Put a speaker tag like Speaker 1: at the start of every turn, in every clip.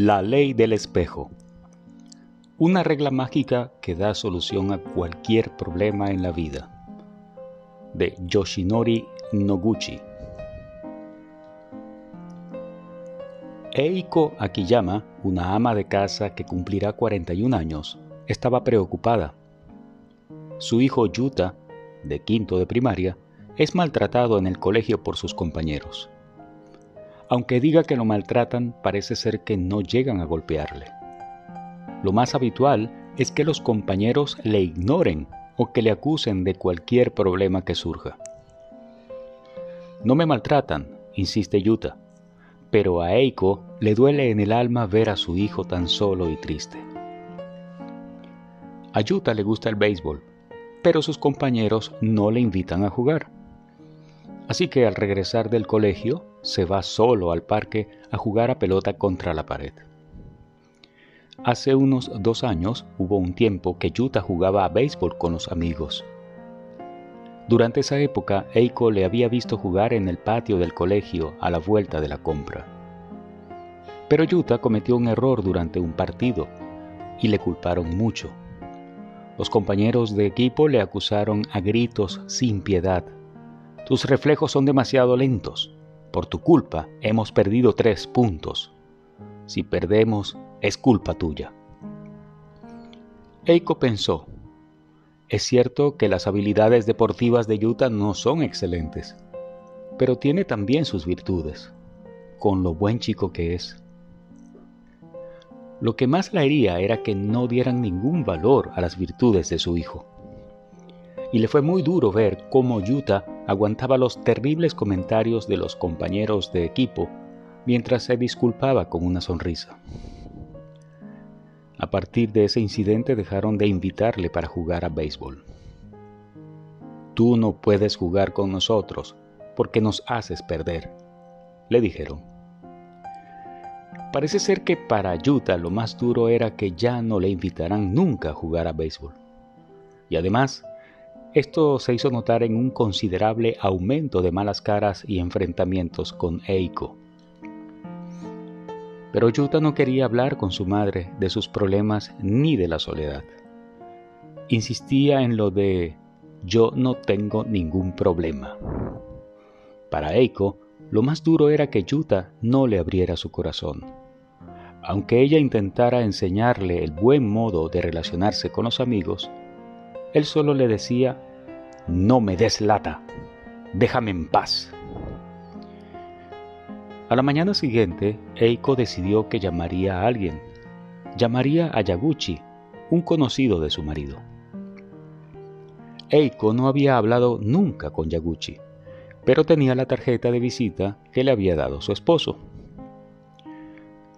Speaker 1: La ley del espejo. Una regla mágica que da solución a cualquier problema en la vida. De Yoshinori Noguchi. Eiko Akiyama, una ama de casa que cumplirá 41 años, estaba preocupada. Su hijo Yuta, de quinto de primaria, es maltratado en el colegio por sus compañeros. Aunque diga que lo maltratan, parece ser que no llegan a golpearle. Lo más habitual es que los compañeros le ignoren o que le acusen de cualquier problema que surja. No me maltratan, insiste Yuta, pero a Eiko le duele en el alma ver a su hijo tan solo y triste. A Yuta le gusta el béisbol, pero sus compañeros no le invitan a jugar. Así que al regresar del colegio se va solo al parque a jugar a pelota contra la pared. Hace unos dos años hubo un tiempo que Yuta jugaba a béisbol con los amigos. Durante esa época, Eiko le había visto jugar en el patio del colegio a la vuelta de la compra. Pero Yuta cometió un error durante un partido y le culparon mucho. Los compañeros de equipo le acusaron a gritos sin piedad tus reflejos son demasiado lentos. Por tu culpa hemos perdido tres puntos. Si perdemos, es culpa tuya. Eiko pensó, es cierto que las habilidades deportivas de Yuta no son excelentes, pero tiene también sus virtudes, con lo buen chico que es. Lo que más la hería era que no dieran ningún valor a las virtudes de su hijo y le fue muy duro ver cómo Yuta aguantaba los terribles comentarios de los compañeros de equipo mientras se disculpaba con una sonrisa. A partir de ese incidente dejaron de invitarle para jugar a béisbol. Tú no puedes jugar con nosotros porque nos haces perder, le dijeron. Parece ser que para Yuta lo más duro era que ya no le invitarán nunca a jugar a béisbol. Y además, esto se hizo notar en un considerable aumento de malas caras y enfrentamientos con Eiko. Pero Yuta no quería hablar con su madre de sus problemas ni de la soledad. Insistía en lo de yo no tengo ningún problema. Para Eiko, lo más duro era que Yuta no le abriera su corazón. Aunque ella intentara enseñarle el buen modo de relacionarse con los amigos, él solo le decía, no me des lata, déjame en paz. A la mañana siguiente, Eiko decidió que llamaría a alguien. Llamaría a Yaguchi, un conocido de su marido. Eiko no había hablado nunca con Yaguchi, pero tenía la tarjeta de visita que le había dado su esposo.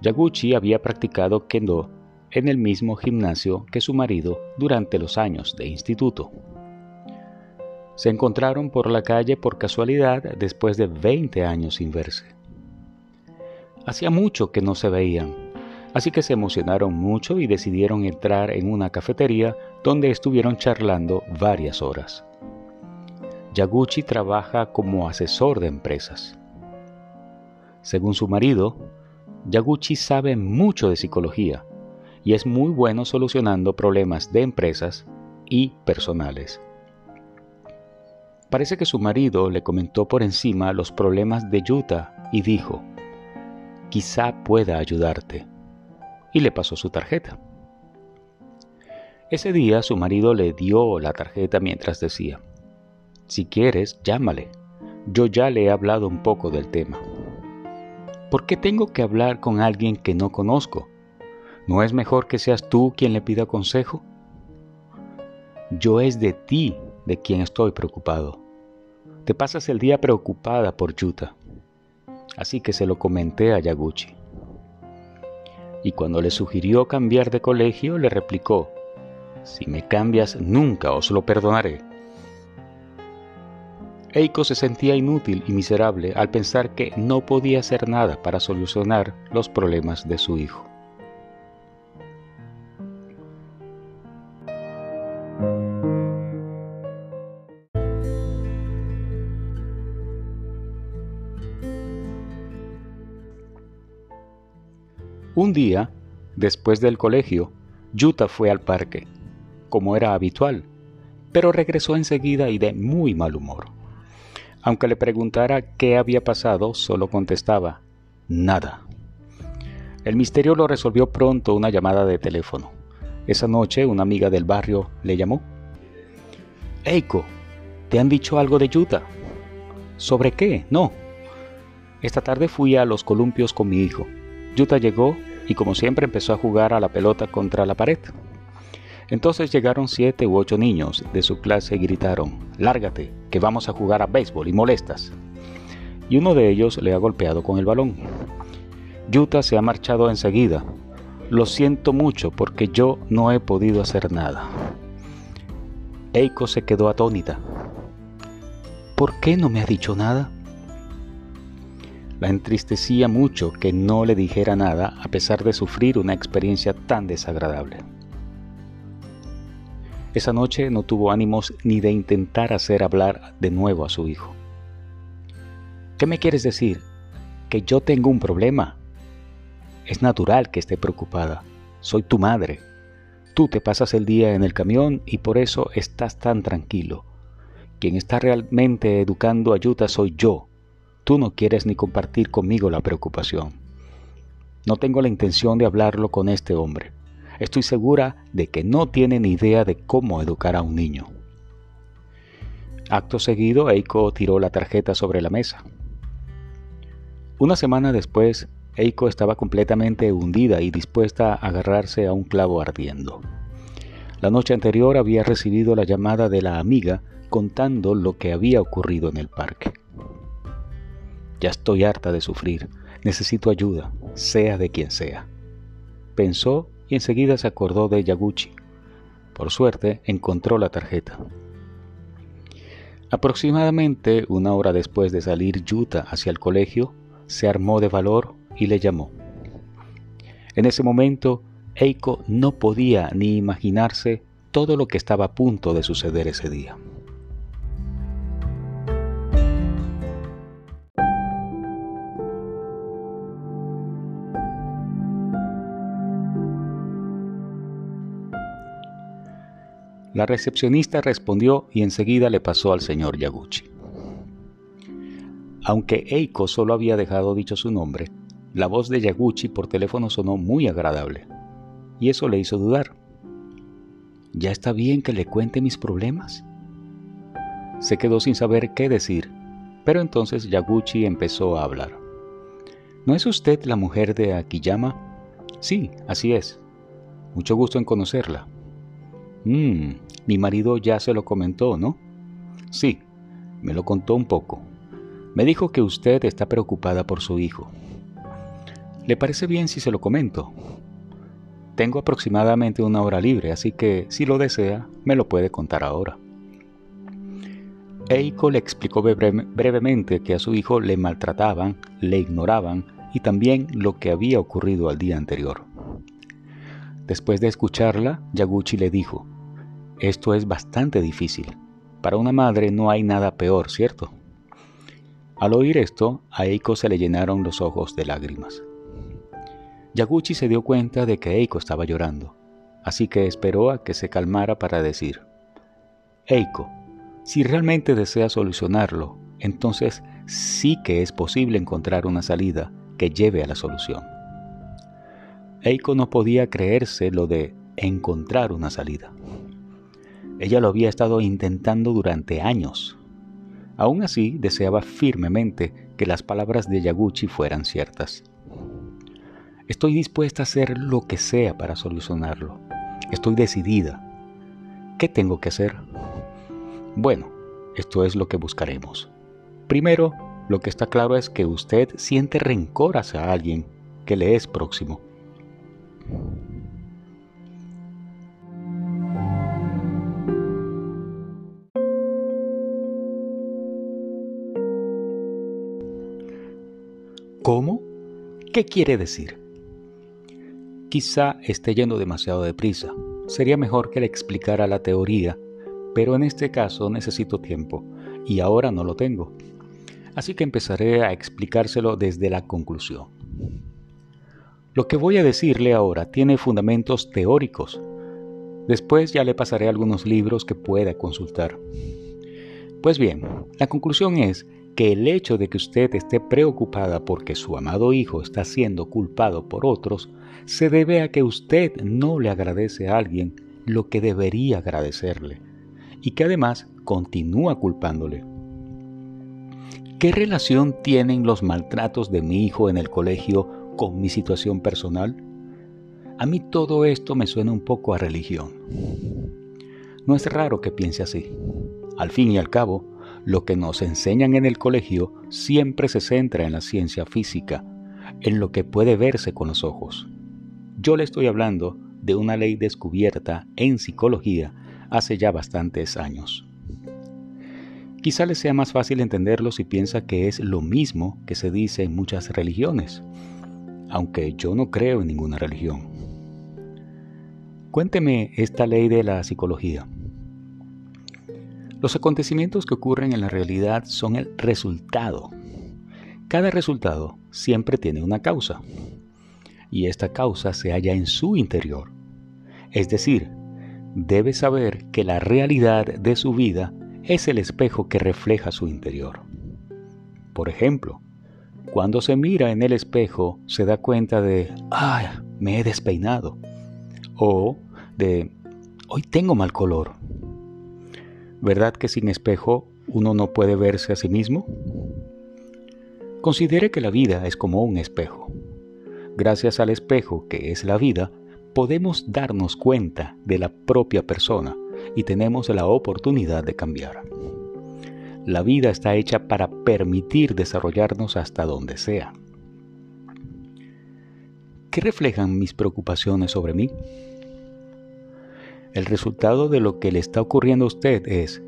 Speaker 1: Yaguchi había practicado kendo en el mismo gimnasio que su marido durante los años de instituto. Se encontraron por la calle por casualidad después de 20 años sin verse. Hacía mucho que no se veían, así que se emocionaron mucho y decidieron entrar en una cafetería donde estuvieron charlando varias horas. Yaguchi trabaja como asesor de empresas. Según su marido, Yaguchi sabe mucho de psicología y es muy bueno solucionando problemas de empresas y personales. Parece que su marido le comentó por encima los problemas de Yuta y dijo, quizá pueda ayudarte. Y le pasó su tarjeta. Ese día su marido le dio la tarjeta mientras decía, si quieres, llámale. Yo ya le he hablado un poco del tema. ¿Por qué tengo que hablar con alguien que no conozco? ¿No es mejor que seas tú quien le pida consejo? Yo es de ti de quien estoy preocupado. Te pasas el día preocupada por Yuta. Así que se lo comenté a Yaguchi. Y cuando le sugirió cambiar de colegio, le replicó, si me cambias nunca os lo perdonaré. Eiko se sentía inútil y miserable al pensar que no podía hacer nada para solucionar los problemas de su hijo. Un día, después del colegio, Yuta fue al parque, como era habitual, pero regresó enseguida y de muy mal humor. Aunque le preguntara qué había pasado, solo contestaba, nada. El misterio lo resolvió pronto una llamada de teléfono. Esa noche una amiga del barrio le llamó. Eiko, ¿te han dicho algo de Yuta? ¿Sobre qué? No. Esta tarde fui a los columpios con mi hijo. Yuta llegó y como siempre empezó a jugar a la pelota contra la pared. Entonces llegaron siete u ocho niños de su clase y gritaron, Lárgate, que vamos a jugar a béisbol y molestas. Y uno de ellos le ha golpeado con el balón. Yuta se ha marchado enseguida. Lo siento mucho porque yo no he podido hacer nada. Eiko se quedó atónita. ¿Por qué no me ha dicho nada? La entristecía mucho que no le dijera nada a pesar de sufrir una experiencia tan desagradable. Esa noche no tuvo ánimos ni de intentar hacer hablar de nuevo a su hijo. ¿Qué me quieres decir? Que yo tengo un problema. Es natural que esté preocupada. Soy tu madre. Tú te pasas el día en el camión y por eso estás tan tranquilo. Quien está realmente educando a Yuta soy yo. Tú no quieres ni compartir conmigo la preocupación. No tengo la intención de hablarlo con este hombre. Estoy segura de que no tiene ni idea de cómo educar a un niño. Acto seguido, Eiko tiró la tarjeta sobre la mesa. Una semana después, Eiko estaba completamente hundida y dispuesta a agarrarse a un clavo ardiendo. La noche anterior había recibido la llamada de la amiga contando lo que había ocurrido en el parque. Ya estoy harta de sufrir, necesito ayuda, sea de quien sea. Pensó y enseguida se acordó de Yaguchi. Por suerte, encontró la tarjeta. Aproximadamente una hora después de salir Yuta hacia el colegio, se armó de valor y le llamó. En ese momento, Eiko no podía ni imaginarse todo lo que estaba a punto de suceder ese día. La recepcionista respondió y enseguida le pasó al señor Yaguchi. Aunque Eiko solo había dejado dicho su nombre, la voz de Yaguchi por teléfono sonó muy agradable, y eso le hizo dudar. ¿Ya está bien que le cuente mis problemas? Se quedó sin saber qué decir, pero entonces Yaguchi empezó a hablar. ¿No es usted la mujer de Akiyama? Sí, así es. Mucho gusto en conocerla. Mmm, mi marido ya se lo comentó, ¿no? Sí, me lo contó un poco. Me dijo que usted está preocupada por su hijo. ¿Le parece bien si se lo comento? Tengo aproximadamente una hora libre, así que si lo desea, me lo puede contar ahora. Eiko le explicó brevemente que a su hijo le maltrataban, le ignoraban y también lo que había ocurrido al día anterior. Después de escucharla, Yaguchi le dijo, Esto es bastante difícil. Para una madre no hay nada peor, ¿cierto? Al oír esto, a Eiko se le llenaron los ojos de lágrimas. Yaguchi se dio cuenta de que Eiko estaba llorando, así que esperó a que se calmara para decir, Eiko, si realmente desea solucionarlo, entonces sí que es posible encontrar una salida que lleve a la solución. Eiko no podía creerse lo de encontrar una salida. Ella lo había estado intentando durante años. Aún así, deseaba firmemente que las palabras de Yaguchi fueran ciertas. Estoy dispuesta a hacer lo que sea para solucionarlo. Estoy decidida. ¿Qué tengo que hacer? Bueno, esto es lo que buscaremos. Primero, lo que está claro es que usted siente rencor hacia alguien que le es próximo. ¿Qué quiere decir? Quizá esté yendo demasiado deprisa. Sería mejor que le explicara la teoría, pero en este caso necesito tiempo y ahora no lo tengo. Así que empezaré a explicárselo desde la conclusión. Lo que voy a decirle ahora tiene fundamentos teóricos. Después ya le pasaré algunos libros que pueda consultar. Pues bien, la conclusión es que el hecho de que usted esté preocupada porque su amado hijo está siendo culpado por otros se debe a que usted no le agradece a alguien lo que debería agradecerle y que además continúa culpándole. ¿Qué relación tienen los maltratos de mi hijo en el colegio con mi situación personal? A mí todo esto me suena un poco a religión. No es raro que piense así. Al fin y al cabo, lo que nos enseñan en el colegio siempre se centra en la ciencia física, en lo que puede verse con los ojos. Yo le estoy hablando de una ley descubierta en psicología hace ya bastantes años. Quizá le sea más fácil entenderlo si piensa que es lo mismo que se dice en muchas religiones, aunque yo no creo en ninguna religión. Cuénteme esta ley de la psicología. Los acontecimientos que ocurren en la realidad son el resultado. Cada resultado siempre tiene una causa, y esta causa se halla en su interior. Es decir, debe saber que la realidad de su vida es el espejo que refleja su interior. Por ejemplo, cuando se mira en el espejo se da cuenta de, ¡ay! Me he despeinado. O de, hoy tengo mal color. ¿Verdad que sin espejo uno no puede verse a sí mismo? Considere que la vida es como un espejo. Gracias al espejo que es la vida, podemos darnos cuenta de la propia persona y tenemos la oportunidad de cambiar. La vida está hecha para permitir desarrollarnos hasta donde sea. ¿Qué reflejan mis preocupaciones sobre mí? El resultado de lo que le está ocurriendo a usted es,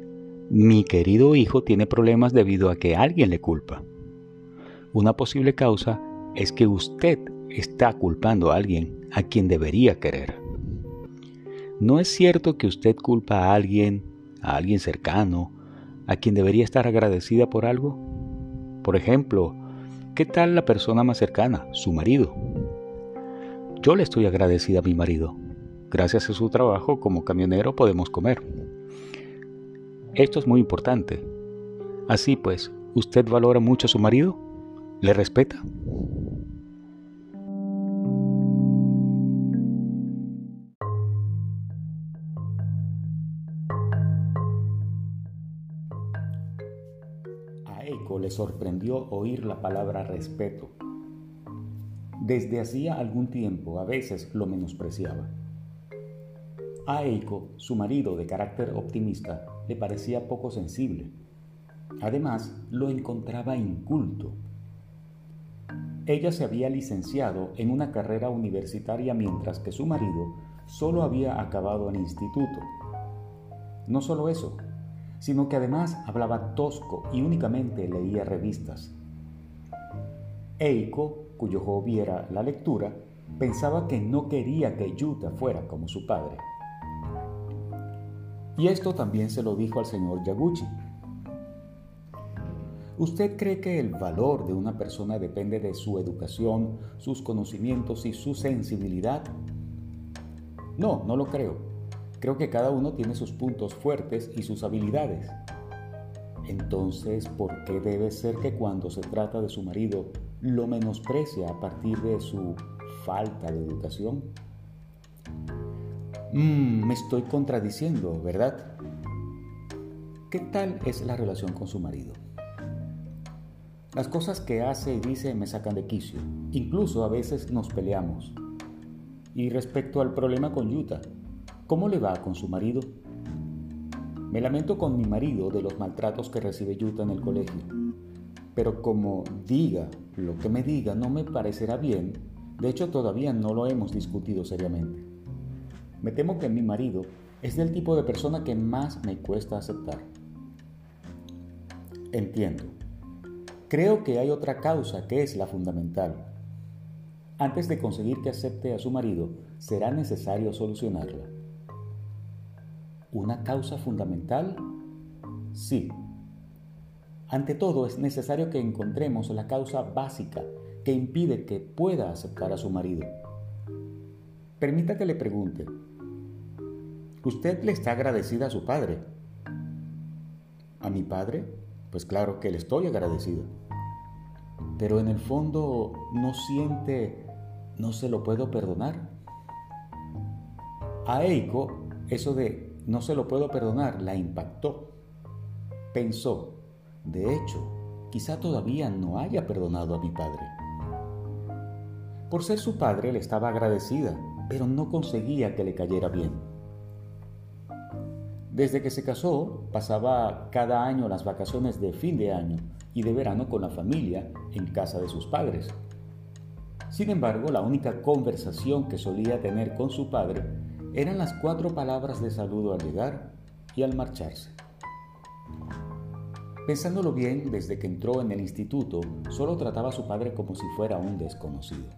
Speaker 1: mi querido hijo tiene problemas debido a que alguien le culpa. Una posible causa es que usted está culpando a alguien a quien debería querer. ¿No es cierto que usted culpa a alguien, a alguien cercano, a quien debería estar agradecida por algo? Por ejemplo, ¿qué tal la persona más cercana, su marido? Yo le estoy agradecida a mi marido Gracias a su trabajo como camionero podemos comer. Esto es muy importante. Así pues, ¿usted valora mucho a su marido? ¿Le respeta? A Eiko le sorprendió oír la palabra respeto. Desde hacía algún tiempo a veces lo menospreciaba. A Eiko, su marido de carácter optimista, le parecía poco sensible. Además, lo encontraba inculto. Ella se había licenciado en una carrera universitaria mientras que su marido solo había acabado el instituto. No solo eso, sino que además hablaba tosco y únicamente leía revistas. Eiko, cuyo hobby era la lectura, pensaba que no quería que Yuta fuera como su padre. Y esto también se lo dijo al señor Yaguchi. ¿Usted cree que el valor de una persona depende de su educación, sus conocimientos y su sensibilidad? No, no lo creo. Creo que cada uno tiene sus puntos fuertes y sus habilidades. Entonces, ¿por qué debe ser que cuando se trata de su marido lo menosprecia a partir de su falta de educación? Mmm, me estoy contradiciendo, ¿verdad? ¿Qué tal es la relación con su marido? Las cosas que hace y dice me sacan de quicio. Incluso a veces nos peleamos. Y respecto al problema con Yuta, ¿cómo le va con su marido? Me lamento con mi marido de los maltratos que recibe Yuta en el colegio. Pero como diga lo que me diga no me parecerá bien, de hecho todavía no lo hemos discutido seriamente. Me temo que mi marido es del tipo de persona que más me cuesta aceptar. Entiendo. Creo que hay otra causa que es la fundamental. Antes de conseguir que acepte a su marido, será necesario solucionarla. ¿Una causa fundamental? Sí. ante todo es necesario que encontremos la causa básica que impide que pueda aceptar a su marido. Permita que le pregunte, ¿usted le está agradecida a su padre? ¿A mi padre? Pues claro que le estoy agradecido. Pero en el fondo no siente, no se lo puedo perdonar. A Eiko eso de no se lo puedo perdonar la impactó. Pensó, de hecho, quizá todavía no haya perdonado a mi padre. Por ser su padre le estaba agradecida, pero no conseguía que le cayera bien. Desde que se casó, pasaba cada año las vacaciones de fin de año y de verano con la familia en casa de sus padres. Sin embargo, la única conversación que solía tener con su padre eran las cuatro palabras de saludo al llegar y al marcharse. Pensándolo bien, desde que entró en el instituto, solo trataba a su padre como si fuera un desconocido.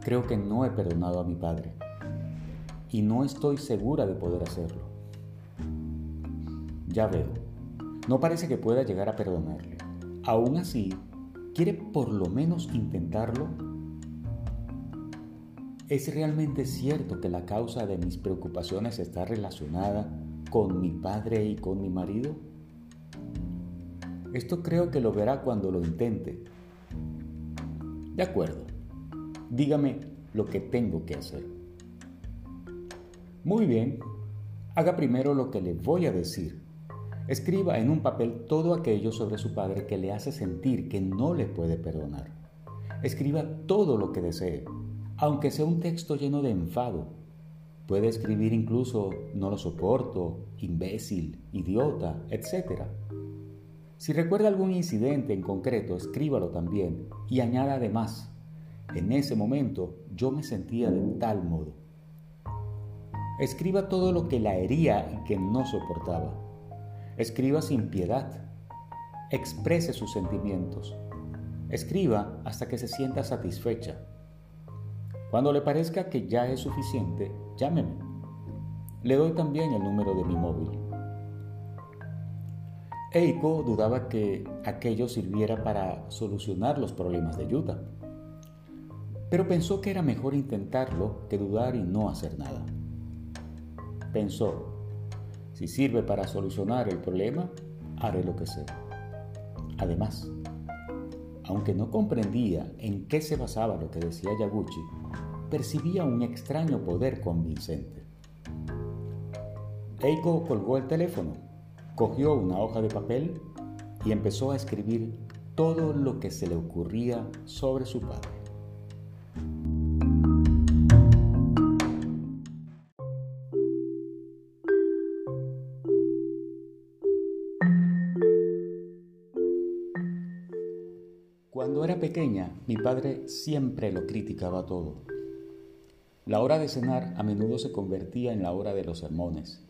Speaker 1: Creo que no he perdonado a mi padre y no estoy segura de poder hacerlo. Ya veo, no parece que pueda llegar a perdonarle. Aún así, ¿quiere por lo menos intentarlo? ¿Es realmente cierto que la causa de mis preocupaciones está relacionada con mi padre y con mi marido? Esto creo que lo verá cuando lo intente. De acuerdo, dígame lo que tengo que hacer. Muy bien, haga primero lo que le voy a decir. Escriba en un papel todo aquello sobre su padre que le hace sentir que no le puede perdonar. Escriba todo lo que desee, aunque sea un texto lleno de enfado, Puede escribir incluso no lo soporto, imbécil, idiota, etc. Si recuerda algún incidente en concreto, escríbalo también y añada además, en ese momento yo me sentía de tal modo. Escriba todo lo que la hería y que no soportaba. Escriba sin piedad. Exprese sus sentimientos. Escriba hasta que se sienta satisfecha cuando le parezca que ya es suficiente, llámeme. Le doy también el número de mi móvil. Eiko dudaba que aquello sirviera para solucionar los problemas de Yuta, pero pensó que era mejor intentarlo que dudar y no hacer nada. Pensó, si sirve para solucionar el problema, haré lo que sea. Además, aunque no comprendía en qué se basaba lo que decía Yaguchi, percibía un extraño poder convincente. Eiko colgó el teléfono, cogió una hoja de papel y empezó a escribir todo lo que se le ocurría sobre su padre. Pequeña, mi padre siempre lo criticaba todo. La hora de cenar a menudo se convertía en la hora de los sermones.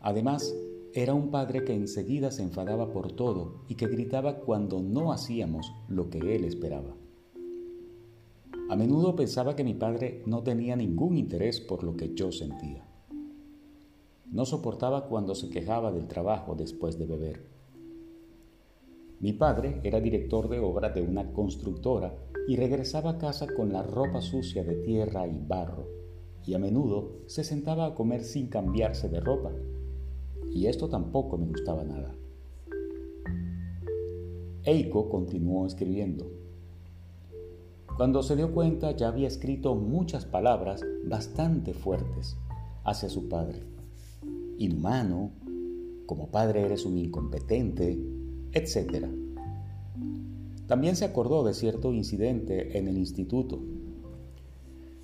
Speaker 1: Además, era un padre que enseguida se enfadaba por todo y que gritaba cuando no hacíamos lo que él esperaba. A menudo pensaba que mi padre no tenía ningún interés por lo que yo sentía. No soportaba cuando se quejaba del trabajo después de beber. Mi padre era director de obra de una constructora y regresaba a casa con la ropa sucia de tierra y barro, y a menudo se sentaba a comer sin cambiarse de ropa, y esto tampoco me gustaba nada. Eiko continuó escribiendo. Cuando se dio cuenta ya había escrito muchas palabras bastante fuertes hacia su padre. Inhumano, como padre eres un incompetente, etc. También se acordó de cierto incidente en el instituto.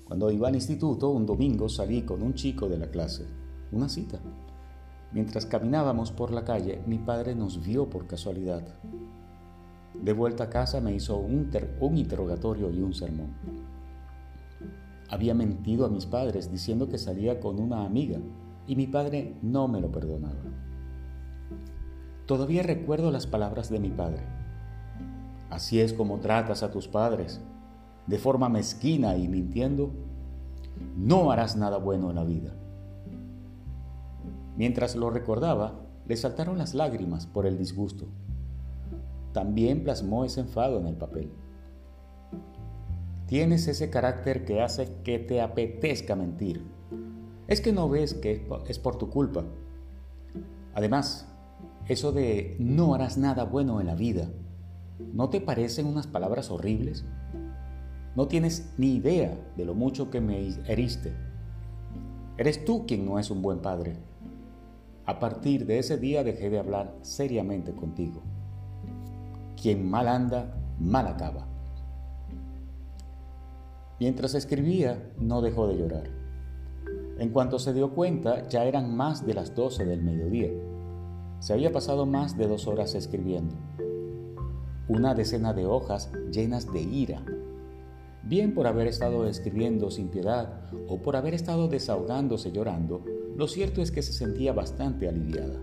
Speaker 1: Cuando iba al instituto, un domingo salí con un chico de la clase, una cita. Mientras caminábamos por la calle, mi padre nos vio por casualidad. De vuelta a casa me hizo un, un interrogatorio y un sermón. Había mentido a mis padres diciendo que salía con una amiga y mi padre no me lo perdonaba. Todavía recuerdo las palabras de mi padre. Así es como tratas a tus padres, de forma mezquina y mintiendo, no harás nada bueno en la vida. Mientras lo recordaba, le saltaron las lágrimas por el disgusto. También plasmó ese enfado en el papel. Tienes ese carácter que hace que te apetezca mentir. Es que no ves que es por tu culpa. Además, eso de no harás nada bueno en la vida, ¿no te parecen unas palabras horribles? No tienes ni idea de lo mucho que me heriste. Eres tú quien no es un buen padre. A partir de ese día dejé de hablar seriamente contigo. Quien mal anda, mal acaba. Mientras escribía, no dejó de llorar. En cuanto se dio cuenta, ya eran más de las doce del mediodía. Se había pasado más de dos horas escribiendo. Una decena de hojas llenas de ira. Bien por haber estado escribiendo sin piedad o por haber estado desahogándose llorando, lo cierto es que se sentía bastante aliviada.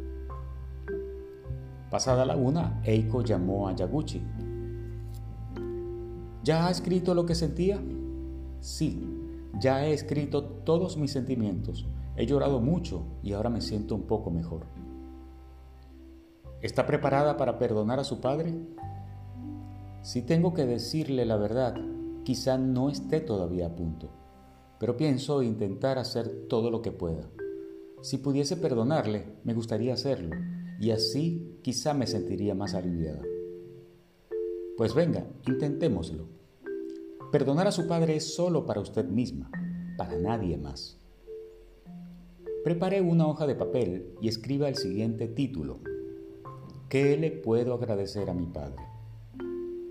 Speaker 1: Pasada la una, Eiko llamó a Yaguchi. ¿Ya ha escrito lo que sentía? Sí, ya he escrito todos mis sentimientos. He llorado mucho y ahora me siento un poco mejor. ¿Está preparada para perdonar a su padre? Si tengo que decirle la verdad, quizá no esté todavía a punto, pero pienso intentar hacer todo lo que pueda. Si pudiese perdonarle, me gustaría hacerlo, y así quizá me sentiría más aliviada. Pues venga, intentémoslo. Perdonar a su padre es solo para usted misma, para nadie más. Prepare una hoja de papel y escriba el siguiente título. ¿Qué le puedo agradecer a mi padre?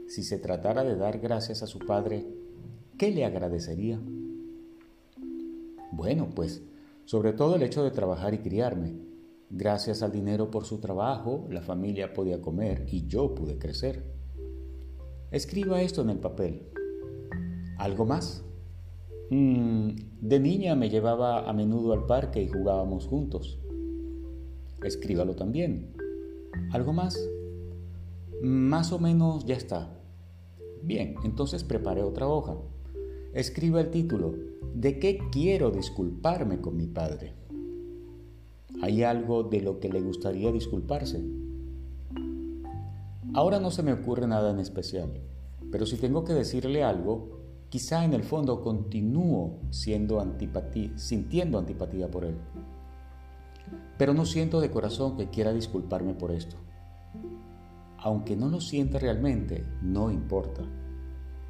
Speaker 1: Si se tratara de dar gracias a su padre, ¿qué le agradecería? Bueno, pues sobre todo el hecho de trabajar y criarme. Gracias al dinero por su trabajo, la familia podía comer y yo pude crecer. Escriba esto en el papel ¿Algo más? Mm, de niña me llevaba a menudo al parque y jugábamos juntos. Escríbalo también. ¿Algo más? Más o menos ya está. Bien, entonces prepare otra hoja. Escriba el título. ¿De qué quiero disculparme con mi padre? ¿Hay algo de lo que le gustaría disculparse? Ahora no se me ocurre nada en especial, pero si tengo que decirle algo, Quizá en el fondo continúo siendo antipatía, sintiendo antipatía por él. Pero no siento de corazón que quiera disculparme por esto. Aunque no lo sienta realmente, no importa.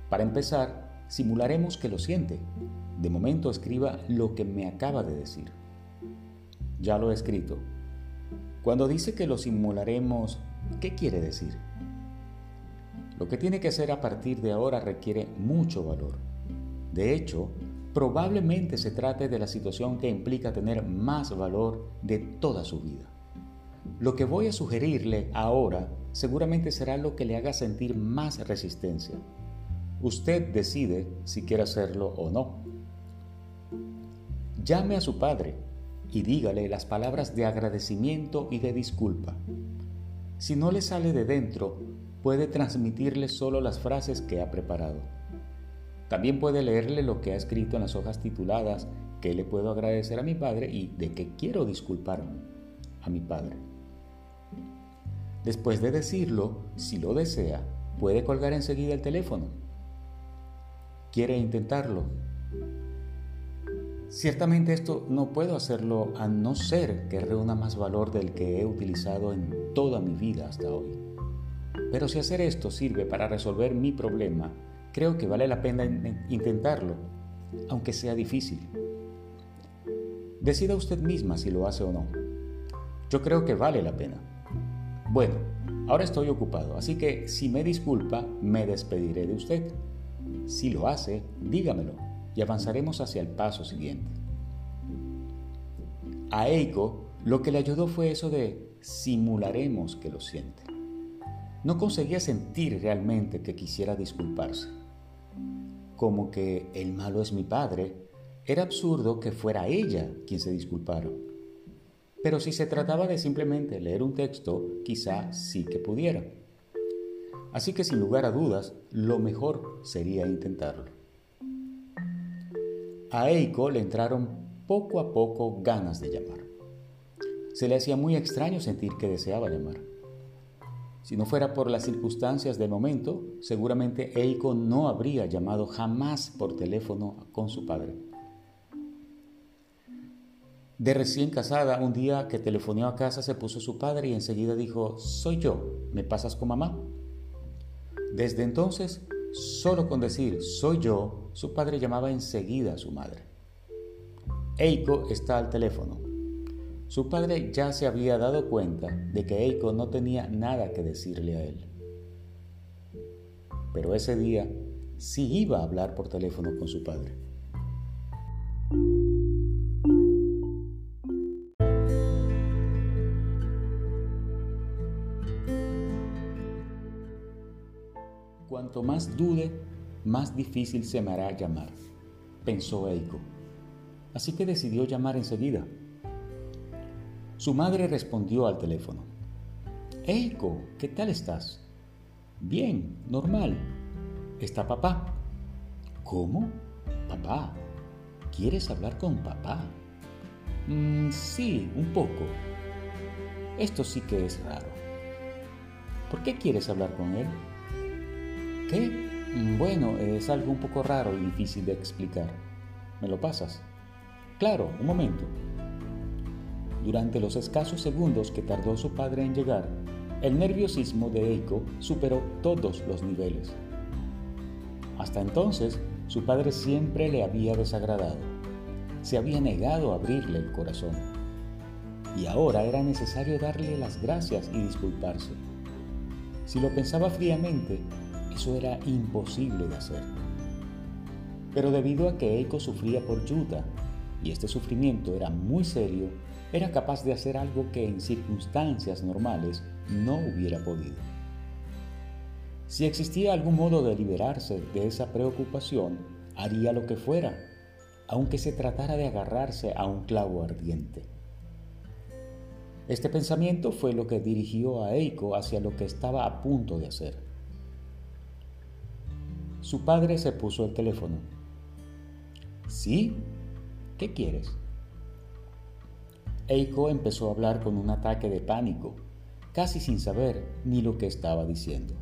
Speaker 1: Para empezar, simularemos que lo siente. De momento escriba lo que me acaba de decir. Ya lo he escrito. Cuando dice que lo simularemos, ¿qué quiere decir? Lo que tiene que hacer a partir de ahora requiere mucho valor. De hecho, probablemente se trate de la situación que implica tener más valor de toda su vida. Lo que voy a sugerirle ahora seguramente será lo que le haga sentir más resistencia. Usted decide si quiere hacerlo o no. Llame a su padre y dígale las palabras de agradecimiento y de disculpa. Si no le sale de dentro, puede transmitirle solo las frases que ha preparado. También puede leerle lo que ha escrito en las hojas tituladas ¿Qué le puedo agradecer a mi padre? y ¿De qué quiero disculparme a mi padre? Después de decirlo, si lo desea, puede colgar enseguida el teléfono. ¿Quiere intentarlo? Ciertamente esto no puedo hacerlo a no ser que reúna más valor del que he utilizado en toda mi vida hasta hoy. Pero si hacer esto sirve para resolver mi problema, creo que vale la pena intentarlo, aunque sea difícil. Decida usted misma si lo hace o no. Yo creo que vale la pena. Bueno, ahora estoy ocupado, así que si me disculpa, me despediré de usted. Si lo hace, dígamelo y avanzaremos hacia el paso siguiente. A Eiko lo que le ayudó fue eso de simularemos que lo siente. No conseguía sentir realmente que quisiera disculparse. Como que el malo es mi padre, era absurdo que fuera ella quien se disculpara. Pero si se trataba de simplemente leer un texto, quizá sí que pudiera. Así que sin lugar a dudas, lo mejor sería intentarlo. A Eiko le entraron poco a poco ganas de llamar. Se le hacía muy extraño sentir que deseaba llamar. Si no fuera por las circunstancias del momento, seguramente Eiko no habría llamado jamás por teléfono con su padre. De recién casada, un día que telefoneó a casa se puso su padre y enseguida dijo, soy yo, ¿me pasas con mamá? Desde entonces, solo con decir soy yo, su padre llamaba enseguida a su madre. Eiko está al teléfono. Su padre ya se había dado cuenta de que Eiko no tenía nada que decirle a él. Pero ese día sí iba a hablar por teléfono con su padre. Cuanto más dude, más difícil se me hará llamar, pensó Eiko. Así que decidió llamar enseguida. Su madre respondió al teléfono. Eiko, ¿qué tal estás? Bien, normal. ¿Está papá? ¿Cómo? Papá. ¿Quieres hablar con papá? Mm, sí, un poco. Esto sí que es raro. ¿Por qué quieres hablar con él? ¿Qué? Mm, bueno, es algo un poco raro y difícil de explicar. ¿Me lo pasas? Claro, un momento. Durante los escasos segundos que tardó su padre en llegar, el nerviosismo de Eiko superó todos los niveles. Hasta entonces, su padre siempre le había desagradado. Se había negado a abrirle el corazón. Y ahora era necesario darle las gracias y disculparse. Si lo pensaba fríamente, eso era imposible de hacer. Pero debido a que Eiko sufría por Yuta y este sufrimiento era muy serio, era capaz de hacer algo que en circunstancias normales no hubiera podido. Si existía algún modo de liberarse de esa preocupación, haría lo que fuera, aunque se tratara de agarrarse a un clavo ardiente. Este pensamiento fue lo que dirigió a Eiko hacia lo que estaba a punto de hacer. Su padre se puso el teléfono. ¿Sí? ¿Qué quieres? Eiko empezó a hablar con un ataque de pánico, casi sin saber ni lo que estaba diciendo.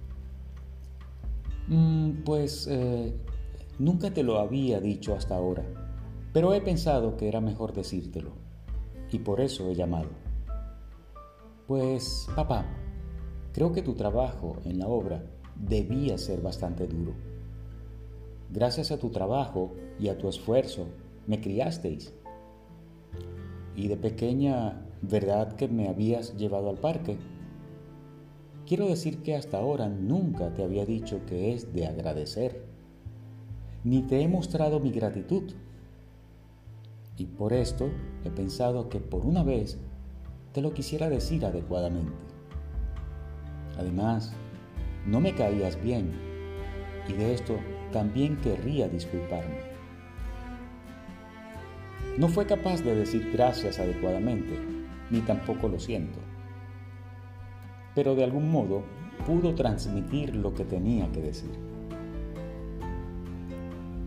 Speaker 1: Mm, pues eh, nunca te lo había dicho hasta ahora, pero he pensado que era mejor decírtelo, y por eso he llamado. Pues, papá, creo que tu trabajo en la obra debía ser bastante duro. Gracias a tu trabajo y a tu esfuerzo me criasteis. Y de pequeña, ¿verdad que me habías llevado al parque? Quiero decir que hasta ahora nunca te había dicho que es de agradecer, ni te he mostrado mi gratitud. Y por esto he pensado que por una vez te lo quisiera decir adecuadamente. Además, no me caías bien y de esto también querría disculparme. No fue capaz de decir gracias adecuadamente, ni tampoco lo siento. Pero de algún modo pudo transmitir lo que tenía que decir.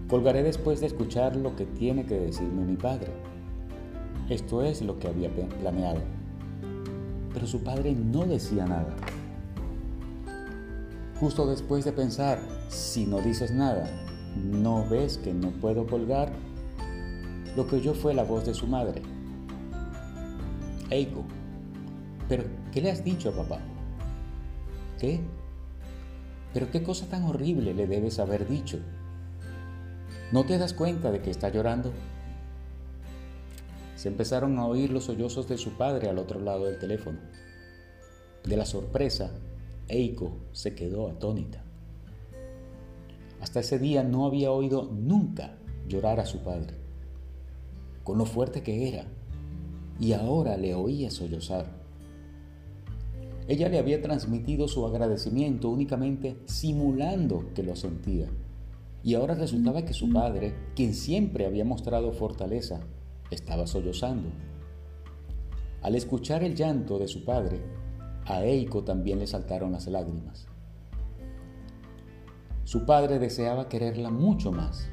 Speaker 1: Colgaré después de escuchar lo que tiene que decirme mi padre. Esto es lo que había planeado. Pero su padre no decía nada. Justo después de pensar, si no dices nada, ¿no ves que no puedo colgar? Lo que oyó fue la voz de su madre. Eiko, ¿pero qué le has dicho a papá? ¿Qué? ¿Pero qué cosa tan horrible le debes haber dicho? ¿No te das cuenta de que está llorando? Se empezaron a oír los sollozos de su padre al otro lado del teléfono. De la sorpresa, Eiko se quedó atónita. Hasta ese día no había oído nunca llorar a su padre, con lo fuerte que era, y ahora le oía sollozar. Ella le había transmitido su agradecimiento únicamente simulando que lo sentía, y ahora resultaba que su padre, quien siempre había mostrado fortaleza, estaba sollozando. Al escuchar el llanto de su padre, a Eiko también le saltaron las lágrimas. Su padre deseaba quererla mucho más.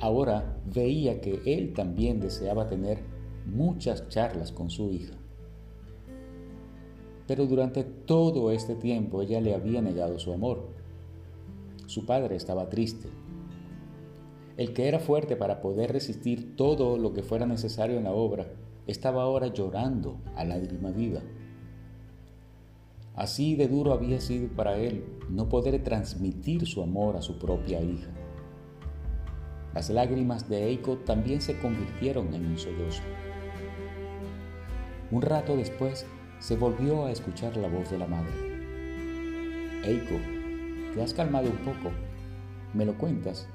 Speaker 1: Ahora veía que él también deseaba tener muchas charlas con su hija. Pero durante todo este tiempo ella le había negado su amor. Su padre estaba triste. El que era fuerte para poder resistir todo lo que fuera necesario en la obra, estaba ahora llorando a lágrima viva. Así de duro había sido para él no poder transmitir su amor a su propia hija. Las lágrimas de Eiko también se convirtieron en un sollozo. Un rato después se volvió a escuchar la voz de la madre. Eiko, te has calmado un poco. ¿Me lo cuentas?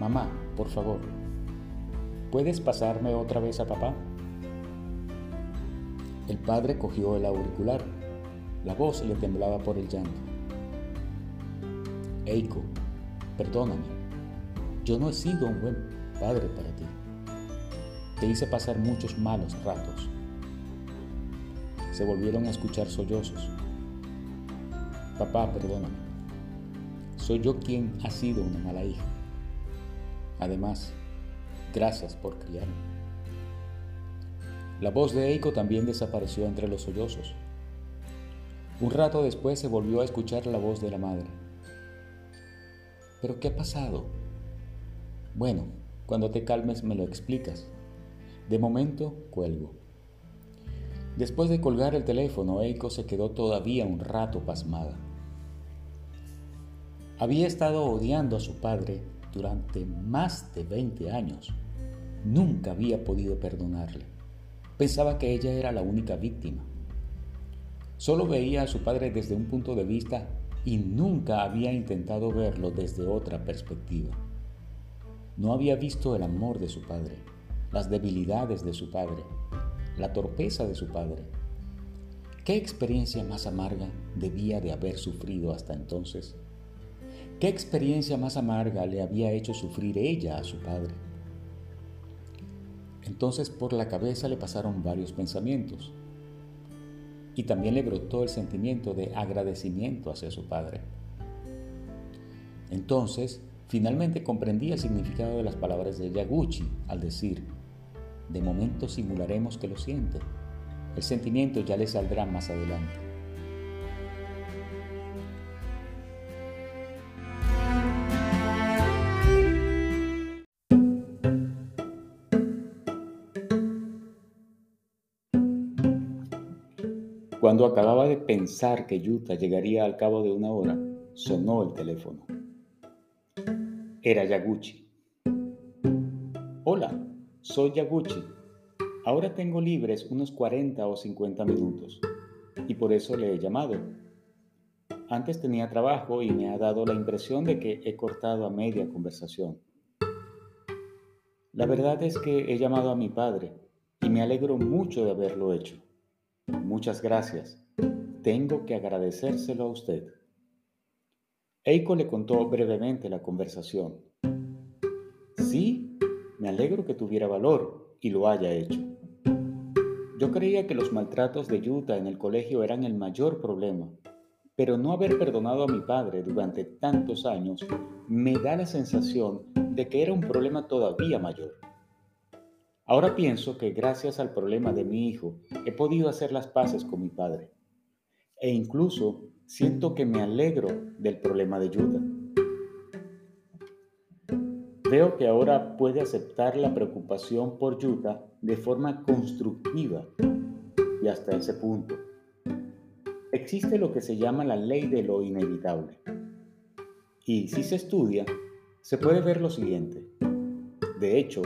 Speaker 1: Mamá, por favor, ¿puedes pasarme otra vez a papá? El padre cogió el auricular. La voz le temblaba por el llanto. Eiko, perdóname. Yo no he sido un buen padre para ti. Te hice pasar muchos malos ratos. Se volvieron a escuchar sollozos. Papá, perdóname. Soy yo quien ha sido una mala hija. Además, gracias por criarme. La voz de Eiko también desapareció entre los sollozos. Un rato después se volvió a escuchar la voz de la madre. ¿Pero qué ha pasado? Bueno, cuando te calmes me lo explicas. De momento, cuelgo. Después de colgar el teléfono, Eiko se quedó todavía un rato pasmada. Había estado odiando a su padre durante más de 20 años. Nunca había podido perdonarle. Pensaba que ella era la única víctima. Solo veía a su padre desde un punto de vista y nunca había intentado verlo desde otra perspectiva. No había visto el amor de su padre, las debilidades de su padre, la torpeza de su padre. ¿Qué experiencia más amarga debía de haber sufrido hasta entonces? ¿Qué experiencia más amarga le había hecho sufrir ella a su padre? Entonces por la cabeza le pasaron varios pensamientos y también le brotó el sentimiento de agradecimiento hacia su padre. Entonces Finalmente comprendí el significado de las palabras de Yaguchi al decir, de momento simularemos que lo siente. El sentimiento ya le saldrá más adelante. Cuando acababa de pensar que Yuta llegaría al cabo de una hora, sonó el teléfono. Era Yaguchi. Hola, soy Yaguchi. Ahora tengo libres unos 40 o 50 minutos y por eso le he llamado. Antes tenía trabajo y me ha dado la impresión de que he cortado a media conversación. La verdad es que he llamado a mi padre y me alegro mucho de haberlo hecho. Muchas gracias. Tengo que agradecérselo a usted. Eiko le contó brevemente la conversación. Sí, me alegro que tuviera valor y lo haya hecho. Yo creía que los maltratos de Yuta en el colegio eran el mayor problema, pero no haber perdonado a mi padre durante tantos años me da la sensación de que era un problema todavía mayor. Ahora pienso que gracias al problema de mi hijo he podido hacer las paces con mi padre e incluso siento que me alegro del problema de Yuta. Veo que ahora puede aceptar la preocupación por Yuta de forma constructiva y hasta ese punto. Existe lo que se llama la ley de lo inevitable. Y si se estudia, se puede ver lo siguiente. De hecho,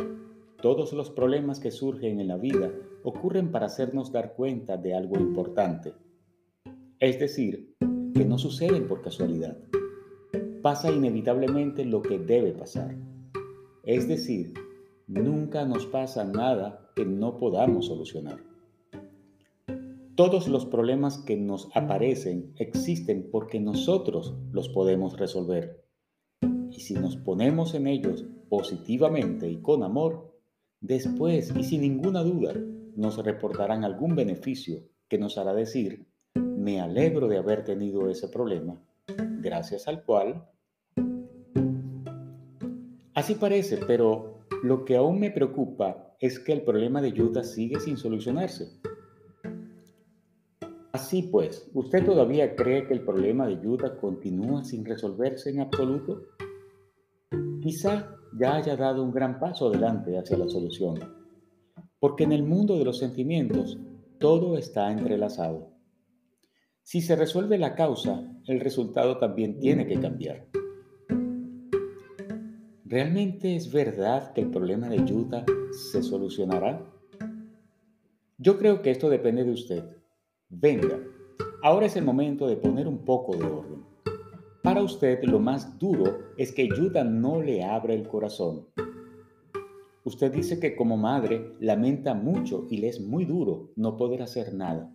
Speaker 1: todos los problemas que surgen en la vida ocurren para hacernos dar cuenta de algo importante. Es decir, que no suceden por casualidad. Pasa inevitablemente lo que debe pasar. Es decir, nunca nos pasa nada que no podamos solucionar. Todos los problemas que nos aparecen existen porque nosotros los podemos resolver. Y si nos ponemos en ellos positivamente y con amor, después y sin ninguna duda nos reportarán algún beneficio que nos hará decir me alegro de haber tenido ese problema, gracias al cual... Así parece, pero lo que aún me preocupa es que el problema de Utah sigue sin solucionarse.
Speaker 2: Así pues, ¿usted todavía cree que el problema de Yuta continúa sin resolverse en absoluto? Quizá ya haya dado un gran paso adelante hacia la solución, porque en el mundo de los sentimientos todo está entrelazado. Si se resuelve la causa, el resultado también tiene que cambiar. ¿Realmente es verdad que el problema de Yuta se solucionará? Yo creo que esto depende de usted. Venga, ahora es el momento de poner un poco de orden. Para usted lo más duro es que Yuta no le abra el corazón. Usted dice que como madre lamenta mucho y le es muy duro no poder hacer nada.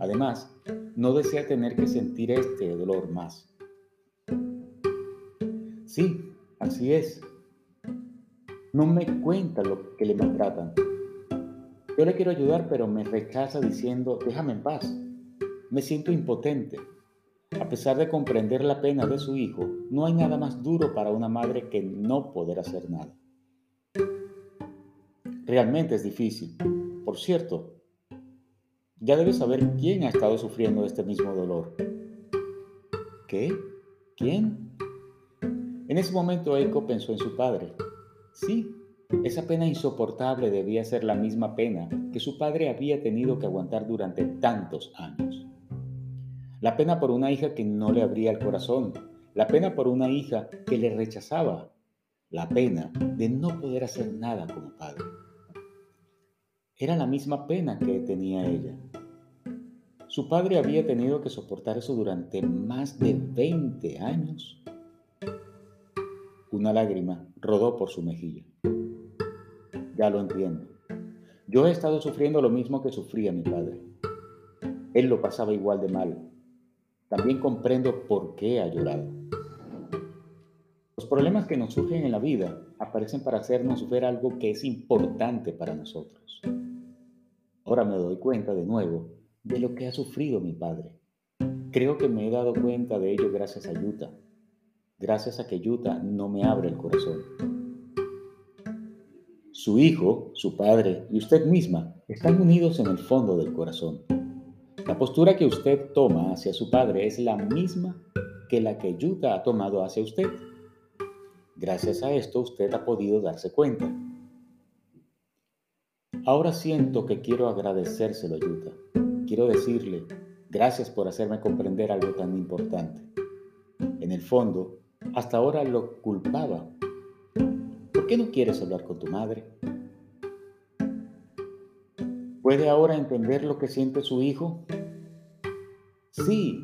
Speaker 2: Además, no desea tener que sentir este dolor más. Sí, así es. No me cuenta lo que le maltratan. Yo le quiero ayudar, pero me rechaza diciendo, déjame en paz. Me siento impotente. A pesar de comprender la pena de su hijo, no hay nada más duro para una madre que no poder hacer nada. Realmente es difícil. Por cierto, ya debes saber quién ha estado sufriendo este mismo dolor. ¿Qué? ¿Quién? En ese momento Eiko pensó en su padre. Sí, esa pena insoportable debía ser la misma pena que su padre había tenido que aguantar durante tantos años. La pena por una hija que no le abría el corazón, la pena por una hija que le rechazaba, la pena de no poder hacer nada como padre. Era la misma pena que tenía ella. Su padre había tenido que soportar eso durante más de 20 años. Una lágrima rodó por su mejilla. Ya lo entiendo. Yo he estado sufriendo lo mismo que sufría mi padre. Él lo pasaba igual de mal. También comprendo por qué ha llorado. Los problemas que nos surgen en la vida aparecen para hacernos ver algo que es importante para nosotros. Ahora me doy cuenta de nuevo de lo que ha sufrido mi padre. Creo que me he dado cuenta de ello gracias a Yuta. Gracias a que Yuta no me abre el corazón. Su hijo, su padre y usted misma están unidos en el fondo del corazón. La postura que usted toma hacia su padre es la misma que la que Yuta ha tomado hacia usted. Gracias a esto usted ha podido darse cuenta. Ahora siento que quiero agradecérselo Yuta. Quiero decirle, gracias por hacerme comprender algo tan importante. En el fondo, hasta ahora lo culpaba ¿Por qué no quieres hablar con tu madre? ¿Puede ahora entender lo que siente su hijo? Sí,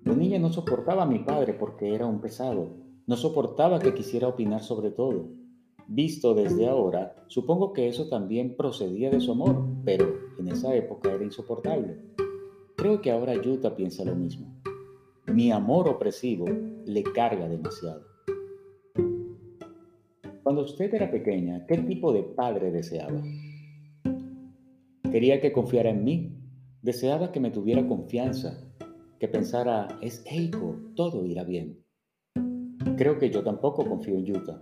Speaker 2: de niña no soportaba a mi padre porque era un pesado. No soportaba que quisiera opinar sobre todo. Visto desde ahora, supongo que eso también procedía de su amor, pero en esa época era insoportable. Creo que ahora Yuta piensa lo mismo. Mi amor opresivo le carga demasiado. Cuando usted era pequeña, ¿qué tipo de padre deseaba? Quería que confiara en mí. Deseaba que me tuviera confianza, que pensara, es Eiko, todo irá bien. Creo que yo tampoco confío en Yuta.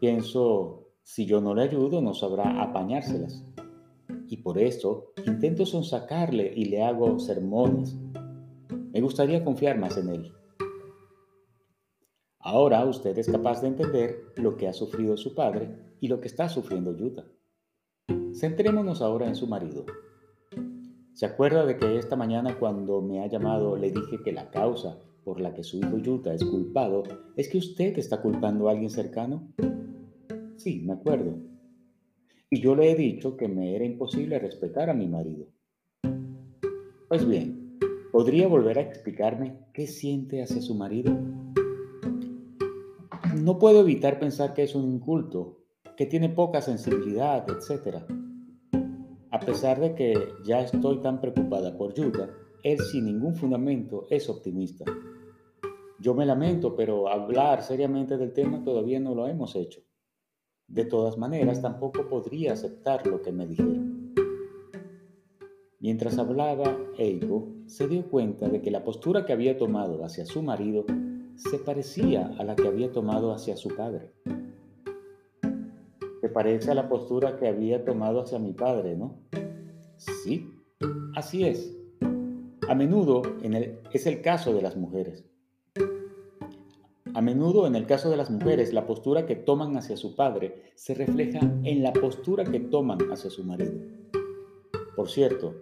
Speaker 2: Pienso, si yo no le ayudo, no sabrá apañárselas. Y por eso intento sonsacarle y le hago sermones. Me gustaría confiar más en él. Ahora usted es capaz de entender lo que ha sufrido su padre y lo que está sufriendo Yuta. Centrémonos ahora en su marido. ¿Se acuerda de que esta mañana cuando me ha llamado le dije que la causa por la que su hijo Yuta es culpado es que usted está culpando a alguien cercano? Sí, me acuerdo. Y yo le he dicho que me era imposible respetar a mi marido. Pues bien, ¿podría volver a explicarme qué siente hacia su marido? no puedo evitar pensar que es un inculto, que tiene poca sensibilidad, etc. A pesar de que ya estoy tan preocupada por Yuta, él sin ningún fundamento es optimista. Yo me lamento, pero hablar seriamente del tema todavía no lo hemos hecho. De todas maneras, tampoco podría aceptar lo que me dijeron. Mientras hablaba, Eiko se dio cuenta de que la postura que había tomado hacia su marido se parecía a la que había tomado hacia su padre. Se parece a la postura que había tomado hacia mi padre, ¿no? Sí, así es. A menudo es el caso de las mujeres. A menudo en el caso de las mujeres, la postura que toman hacia su padre se refleja en la postura que toman hacia su marido. Por cierto,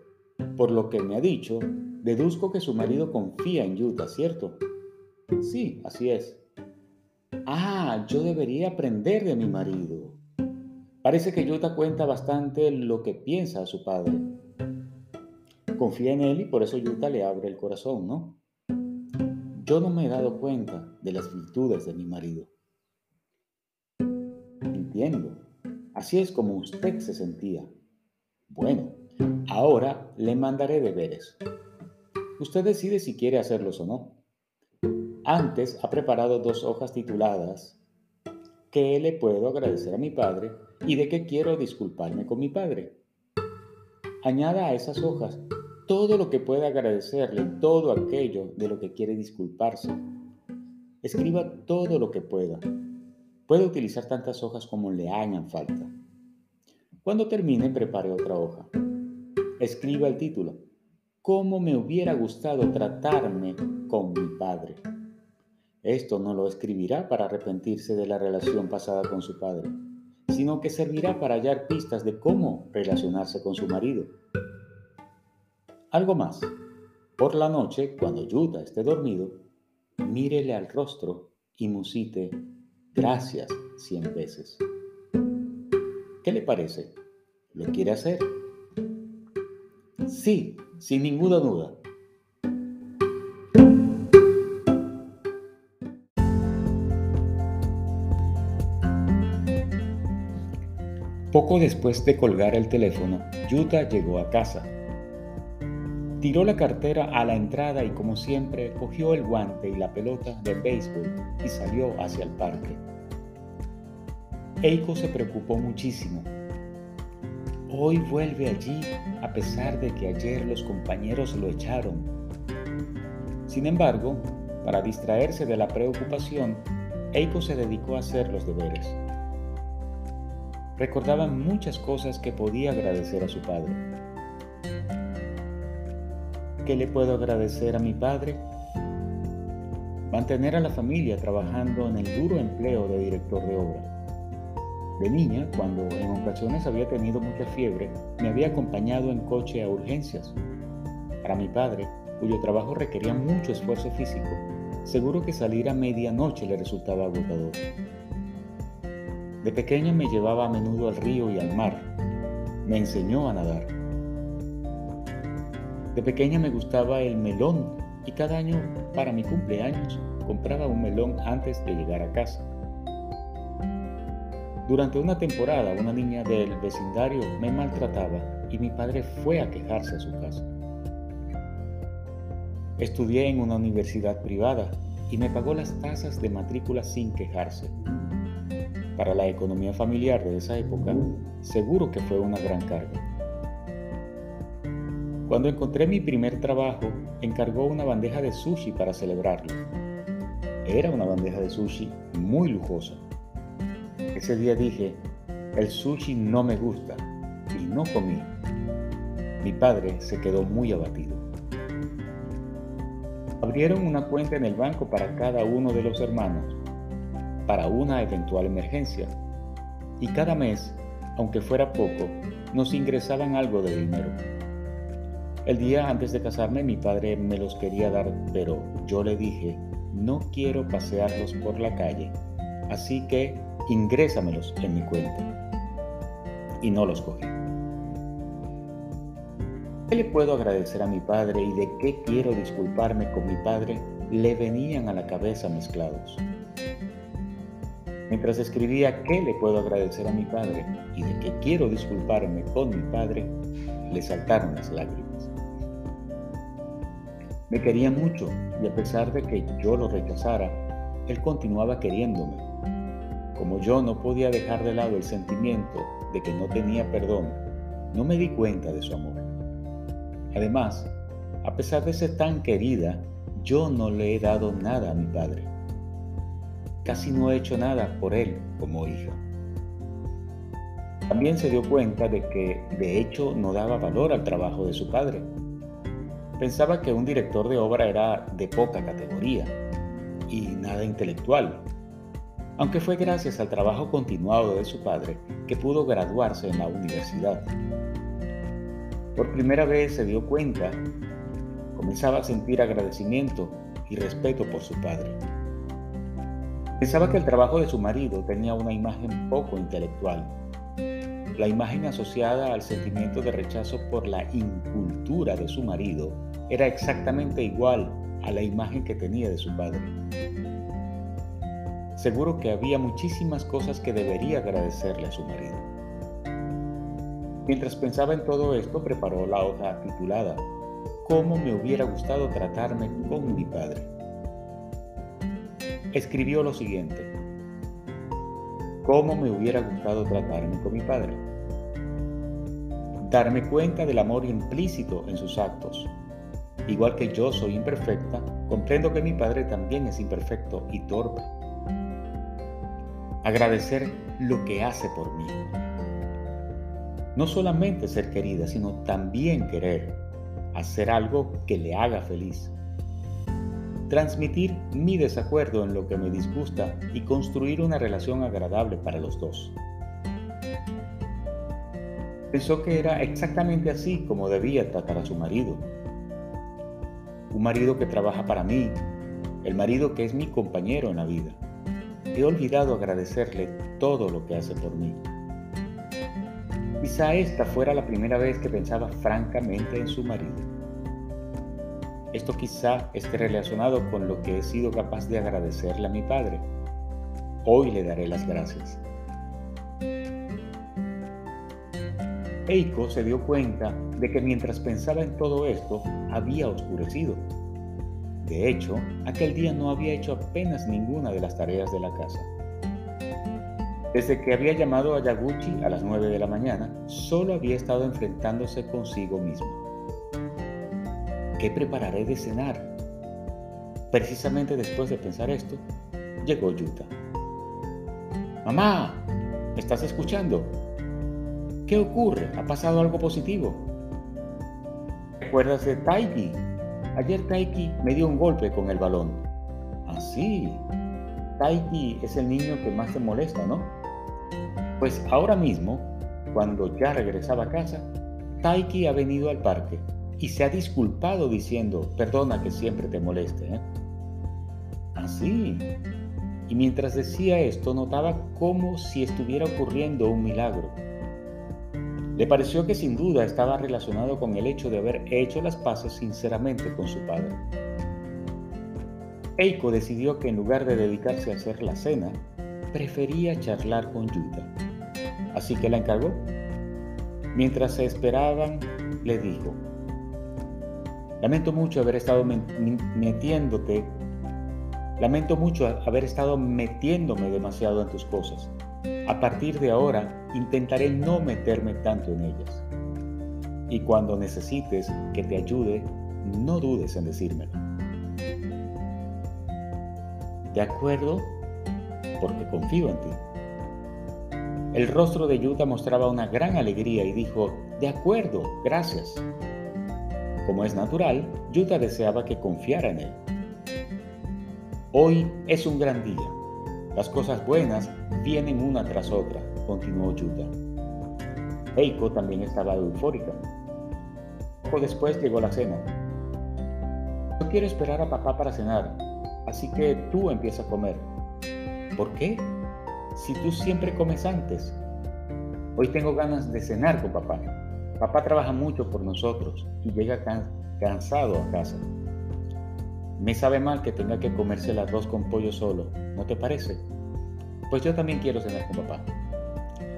Speaker 2: por lo que me ha dicho, deduzco que su marido confía en Yuta, ¿cierto? Sí, así es. Ah, yo debería aprender de mi marido. Parece que Yuta cuenta bastante lo que piensa a su padre. Confía en él y por eso Yuta le abre el corazón, ¿no? Yo no me he dado cuenta de las virtudes de mi marido. Entiendo. Así es como usted se sentía. Bueno, ahora le mandaré deberes. Usted decide si quiere hacerlos o no. Antes ha preparado dos hojas tituladas ¿Qué le puedo agradecer a mi padre? y de qué quiero disculparme con mi padre. Añada a esas hojas todo lo que pueda agradecerle, todo aquello de lo que quiere disculparse. Escriba todo lo que pueda. Puede utilizar tantas hojas como le hagan falta. Cuando termine, prepare otra hoja. Escriba el título. ¿Cómo me hubiera gustado tratarme con mi padre? Esto no lo escribirá para arrepentirse de la relación pasada con su padre, sino que servirá para hallar pistas de cómo relacionarse con su marido. Algo más. Por la noche, cuando Yuta esté dormido, mírele al rostro y musite gracias cien veces. ¿Qué le parece? ¿Lo quiere hacer? Sí, sin ninguna duda. Poco después de colgar el teléfono, Yuta llegó a casa Tiró la cartera a la entrada y como siempre cogió el guante y la pelota de béisbol y salió hacia el parque. Eiko se preocupó muchísimo. Hoy vuelve allí a pesar de que ayer los compañeros lo echaron. Sin embargo, para distraerse de la preocupación, Eiko se dedicó a hacer los deberes. Recordaba muchas cosas que podía agradecer a su padre ¿Qué le puedo agradecer a mi padre? Mantener a la familia trabajando en el duro empleo de director de obra. De niña, cuando en ocasiones había tenido mucha fiebre, me había acompañado en coche a urgencias. Para mi padre, cuyo trabajo requería mucho esfuerzo físico, seguro que salir a medianoche le resultaba agotador. De pequeña me llevaba a menudo al río y al mar. Me enseñó a nadar. De pequeña me gustaba el melón y cada año para mi cumpleaños compraba un melón antes de llegar a casa. Durante una temporada una niña del vecindario me maltrataba y mi padre fue a quejarse a su casa. Estudié en una universidad privada y me pagó las tasas de matrícula sin quejarse. Para la economía familiar de esa época, seguro que fue una gran carga. Cuando encontré mi primer trabajo, encargó una bandeja de sushi para celebrarlo. Era una bandeja de sushi muy lujosa. Ese día dije, el sushi no me gusta y no comí. Mi padre se quedó muy abatido. Abrieron una cuenta en el banco para cada uno de los hermanos, para una eventual emergencia. Y cada mes, aunque fuera poco, nos ingresaban algo de dinero. El día antes de casarme mi padre me los quería dar, pero yo le dije, no quiero pasearlos por la calle, así que ingrésamelos en mi cuenta. Y no los cogí. ¿Qué le puedo agradecer a mi padre y de qué quiero disculparme con mi padre? Le venían a la cabeza mezclados. Mientras escribía qué le puedo agradecer a mi padre y de qué quiero disculparme con mi padre, le saltaron las lágrimas. Me quería mucho y a pesar de que yo lo rechazara, él continuaba queriéndome. Como yo no podía dejar de lado el sentimiento de que no tenía perdón, no me di cuenta de su amor. Además, a pesar de ser tan querida, yo no le he dado nada a mi padre. Casi no he hecho nada por él como hija. También se dio cuenta de que de hecho no daba valor al trabajo de su padre Pensaba que un director de obra era de poca categoría y nada intelectual, aunque fue gracias al trabajo continuado de su padre que pudo graduarse en la universidad. Por primera vez se dio cuenta, comenzaba a sentir agradecimiento y respeto por su padre. Pensaba que el trabajo de su marido tenía una imagen poco intelectual, la imagen asociada al sentimiento de rechazo por la incultura de su marido era exactamente igual a la imagen que tenía de su padre. Seguro que había muchísimas cosas que debería agradecerle a su marido. Mientras pensaba en todo esto, preparó la hoja titulada ¿Cómo me hubiera gustado tratarme con mi padre? Escribió lo siguiente. ¿Cómo me hubiera gustado tratarme con mi padre? Darme cuenta del amor implícito en sus actos, Igual que yo soy imperfecta, comprendo que mi Padre también es imperfecto y torpe. Agradecer lo que hace por mí. No solamente ser querida, sino también querer, hacer algo que le haga feliz. Transmitir mi desacuerdo en lo que me disgusta y construir una relación agradable para los dos. Pensó que era exactamente así como debía tratar a su marido un marido que trabaja para mí, el marido que es mi compañero en la vida. He olvidado agradecerle todo lo que hace por mí. Quizá esta fuera la primera vez que pensaba francamente en su marido. Esto quizá esté relacionado con lo que he sido capaz de agradecerle a mi padre. Hoy le daré las gracias. Eiko se dio cuenta de que mientras pensaba en todo esto, había oscurecido. De hecho, aquel día no había hecho apenas ninguna de las tareas de la casa. Desde que había llamado a Yaguchi a las 9 de la mañana, solo había estado enfrentándose consigo mismo. ¿Qué prepararé de cenar? Precisamente después de pensar esto, llegó Yuta. Mamá, ¿me estás escuchando? ¿Qué ocurre? ¿Ha pasado algo positivo? ¿Recuerdas de Taiki? Ayer Taiki me dio un golpe con el balón. Ah, sí. Taiki es el niño que más te molesta, ¿no? Pues ahora mismo, cuando ya regresaba a casa, Taiki ha venido al parque y se ha disculpado diciendo, perdona que siempre te moleste. ¿eh? Ah, sí. Y mientras decía esto, notaba como si estuviera ocurriendo un milagro. Le pareció que sin duda estaba relacionado con el hecho de haber hecho las paces sinceramente con su padre. Eiko decidió que en lugar de dedicarse a hacer la cena, prefería charlar con Yuta. Así que la encargó. Mientras se esperaban, le dijo, Lamento mucho haber estado metiéndote, lamento mucho haber estado metiéndome demasiado en tus cosas. A partir de ahora intentaré no meterme tanto en ellas. Y cuando necesites que te ayude, no dudes en decírmelo. ¿De acuerdo? Porque confío en ti. El rostro de Yuta mostraba una gran alegría y dijo, de acuerdo, gracias. Como es natural, Yuta deseaba que confiara en él. Hoy es un gran día. Las cosas buenas vienen una tras otra, continuó Yuta. Eiko también estaba eufórica. Poco después llegó la cena. No quiero esperar a papá para cenar, así que tú empieza a comer. ¿Por qué? Si tú siempre comes antes. Hoy tengo ganas de cenar con papá. Papá trabaja mucho por nosotros y llega cansado a casa. Me sabe mal que tenga que comerse el arroz con pollo solo, ¿no te parece? Pues yo también quiero cenar con papá.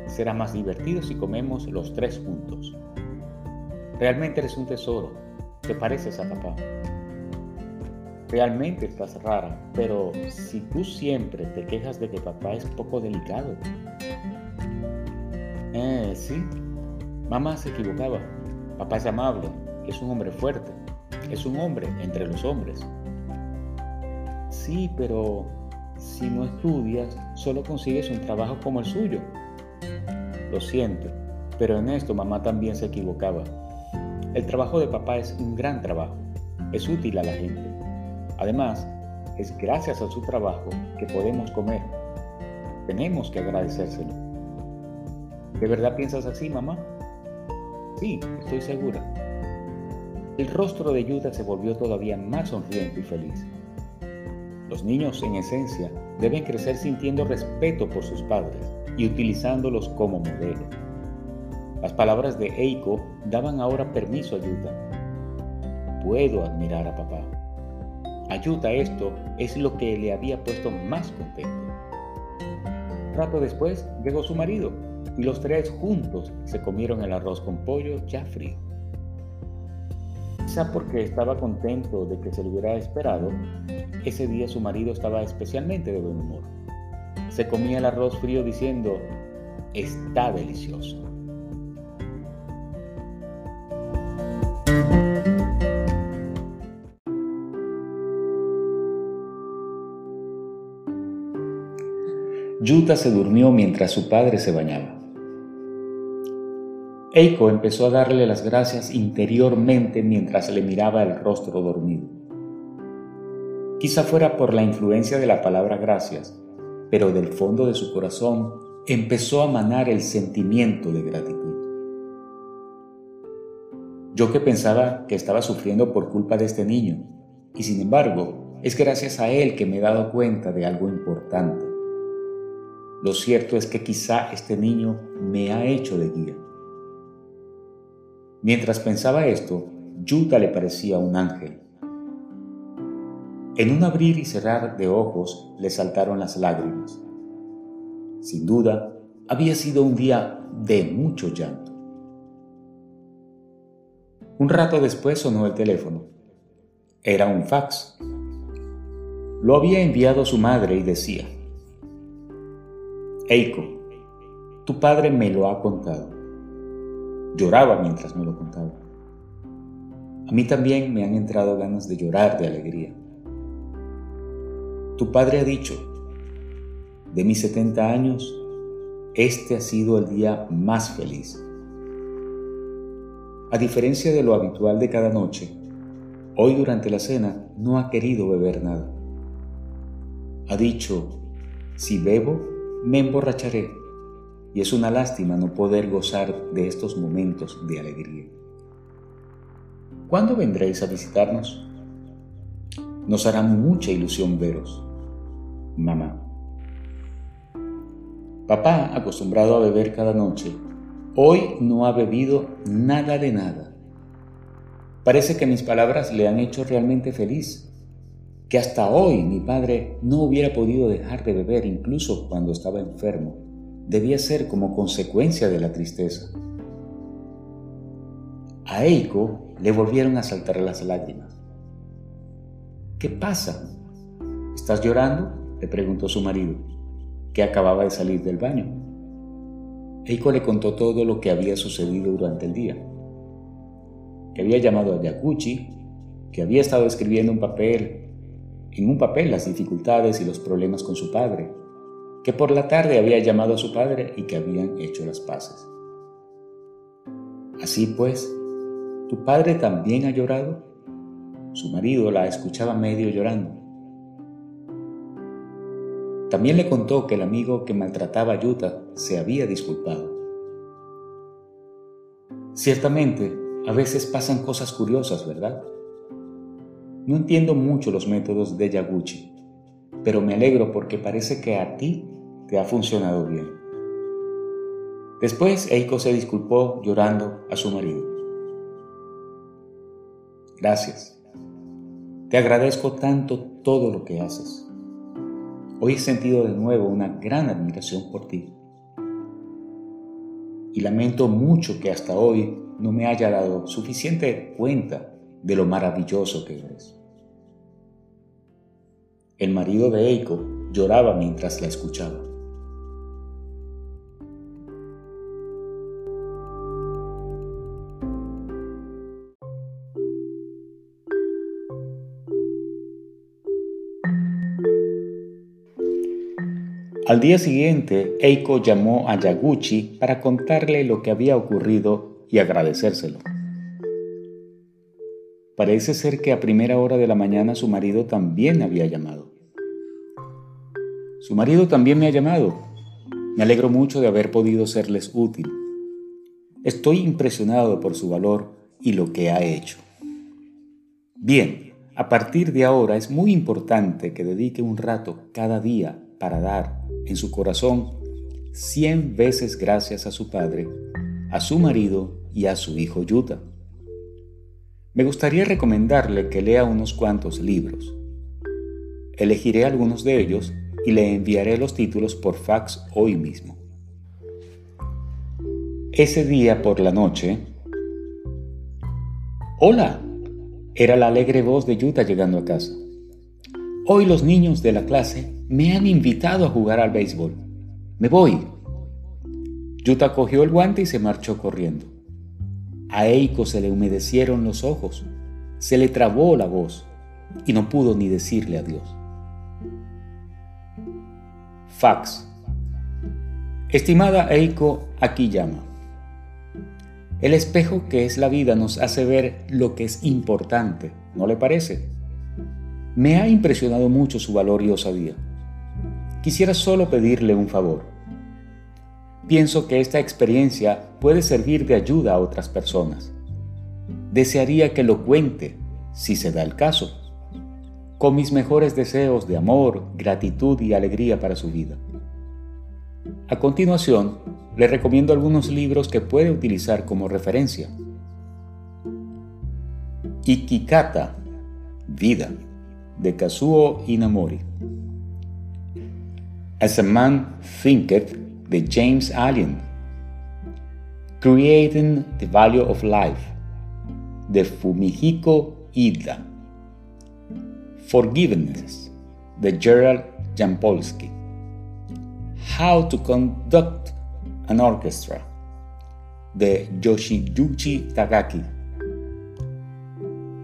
Speaker 2: Será más divertido si comemos los tres juntos. Realmente eres un tesoro. Te pareces a papá. Realmente estás rara, pero si tú siempre te quejas de que papá es poco delicado. Eh, sí. Mamá se equivocaba. Papá es amable, es un hombre fuerte, es un hombre entre los hombres. Sí, pero si no estudias, solo consigues un trabajo como el suyo. Lo siento, pero en esto mamá también se equivocaba. El trabajo de papá es un gran trabajo. es útil a la gente. Además, es gracias a su trabajo que podemos comer. Tenemos que agradecérselo. ¿De verdad piensas así, mamá? Sí, estoy segura. El rostro de Yuta se volvió todavía más sonriente y feliz. Los niños, en esencia, deben crecer sintiendo respeto por sus padres y utilizándolos como modelo. Las palabras de Eiko daban ahora permiso a Yuta. Puedo admirar a papá. A Yuta esto es lo que le había puesto más contento. Rato después llegó su marido y los tres juntos se comieron el arroz con pollo ya frío. Quizá porque estaba contento de que se lo hubiera esperado, ese día su marido estaba especialmente de buen humor. Se comía el arroz frío diciendo, está delicioso. Yuta se durmió mientras su padre se bañaba. Eiko empezó a darle las gracias interiormente mientras le miraba el rostro dormido. Quizá fuera por la influencia de la palabra gracias, pero del fondo de su corazón empezó a manar el sentimiento de gratitud. Yo que pensaba que estaba sufriendo por culpa de este niño, y sin embargo, es gracias a él que me he dado cuenta de algo importante. Lo cierto es que quizá este niño me ha hecho de guía. Mientras pensaba esto, Yuta le parecía un ángel. En un abrir y cerrar de ojos le saltaron las lágrimas. Sin duda, había sido un día de mucho llanto. Un rato después sonó el teléfono. Era un fax. Lo había enviado su madre y decía, Eiko, tu padre me lo ha contado. Lloraba mientras me lo contaba. A mí también me han entrado ganas de llorar de alegría. Tu padre ha dicho, de mis 70 años, este ha sido el día más feliz. A diferencia de lo habitual de cada noche, hoy durante la cena no ha querido beber nada. Ha dicho, si bebo, me emborracharé y es una lástima no poder gozar de estos momentos de alegría. ¿Cuándo vendréis a visitarnos? Nos hará mucha ilusión veros, mamá. Papá, acostumbrado a beber cada noche, hoy no ha bebido nada de nada. Parece que mis palabras le han hecho realmente feliz, que hasta hoy mi padre no hubiera podido dejar de beber incluso cuando estaba enfermo debía ser como consecuencia de la tristeza. A Eiko le volvieron a saltar las lágrimas. ¿Qué pasa? ¿Estás llorando? le preguntó su marido, que acababa de salir del baño. Eiko le contó todo lo que había sucedido durante el día. Que había llamado a Yakuchi, que había estado escribiendo un papel, en un papel las dificultades y los problemas con su padre, que por la tarde había llamado a su padre y que habían hecho las paces. Así pues, ¿tu padre también ha llorado? Su marido la escuchaba medio llorando. También le contó que el amigo que maltrataba a Yuta se había disculpado. Ciertamente, a veces pasan cosas curiosas, ¿verdad? No entiendo mucho los métodos de Yaguchi, pero me alegro porque parece que a ti te ha funcionado bien. Después Eiko se disculpó llorando a su marido. Gracias. Te agradezco tanto todo lo que haces. Hoy he sentido de nuevo una gran admiración por ti. Y lamento mucho que hasta hoy no me haya dado suficiente cuenta de lo maravilloso que eres. El marido de Eiko lloraba mientras la escuchaba. Al día siguiente, Eiko llamó a Yaguchi para contarle lo que había ocurrido y agradecérselo. Parece ser que a primera hora de la mañana su marido también había llamado. Su marido también me ha llamado. Me alegro mucho de haber podido serles útil. Estoy impresionado por su valor y lo que ha hecho. Bien, a partir de ahora es muy importante que dedique un rato cada día para dar en su corazón cien veces gracias a su padre, a su marido y a su hijo Yuta. Me gustaría recomendarle que lea unos cuantos libros. Elegiré algunos de ellos y le enviaré los títulos por fax hoy mismo. Ese día por la noche... Hola, era la alegre voz de Yuta llegando a casa. Hoy los niños de la clase me han invitado a jugar al béisbol. Me voy. Yuta cogió el guante y se marchó corriendo. A Eiko se le humedecieron los ojos, se le trabó la voz y no pudo ni decirle adiós. Fax. Estimada Eiko llama. El espejo que es la vida nos hace ver lo que es importante, ¿no le parece? Me ha impresionado mucho su valor y osadía. Quisiera solo pedirle un favor. Pienso que esta experiencia puede servir de ayuda a otras personas. Desearía que lo cuente, si se da el caso, con mis mejores deseos de amor, gratitud y alegría para su vida. A continuación, le recomiendo algunos libros que puede utilizar como referencia. Ikikata, Vida, de Kazuo Inamori. As a Man Thinketh, de James Allen. Creating the Value of Life, de Fumihiko Ida. Forgiveness, de Gerald Jampolsky. How to Conduct an Orchestra, de Yoshiyuchi Tagaki.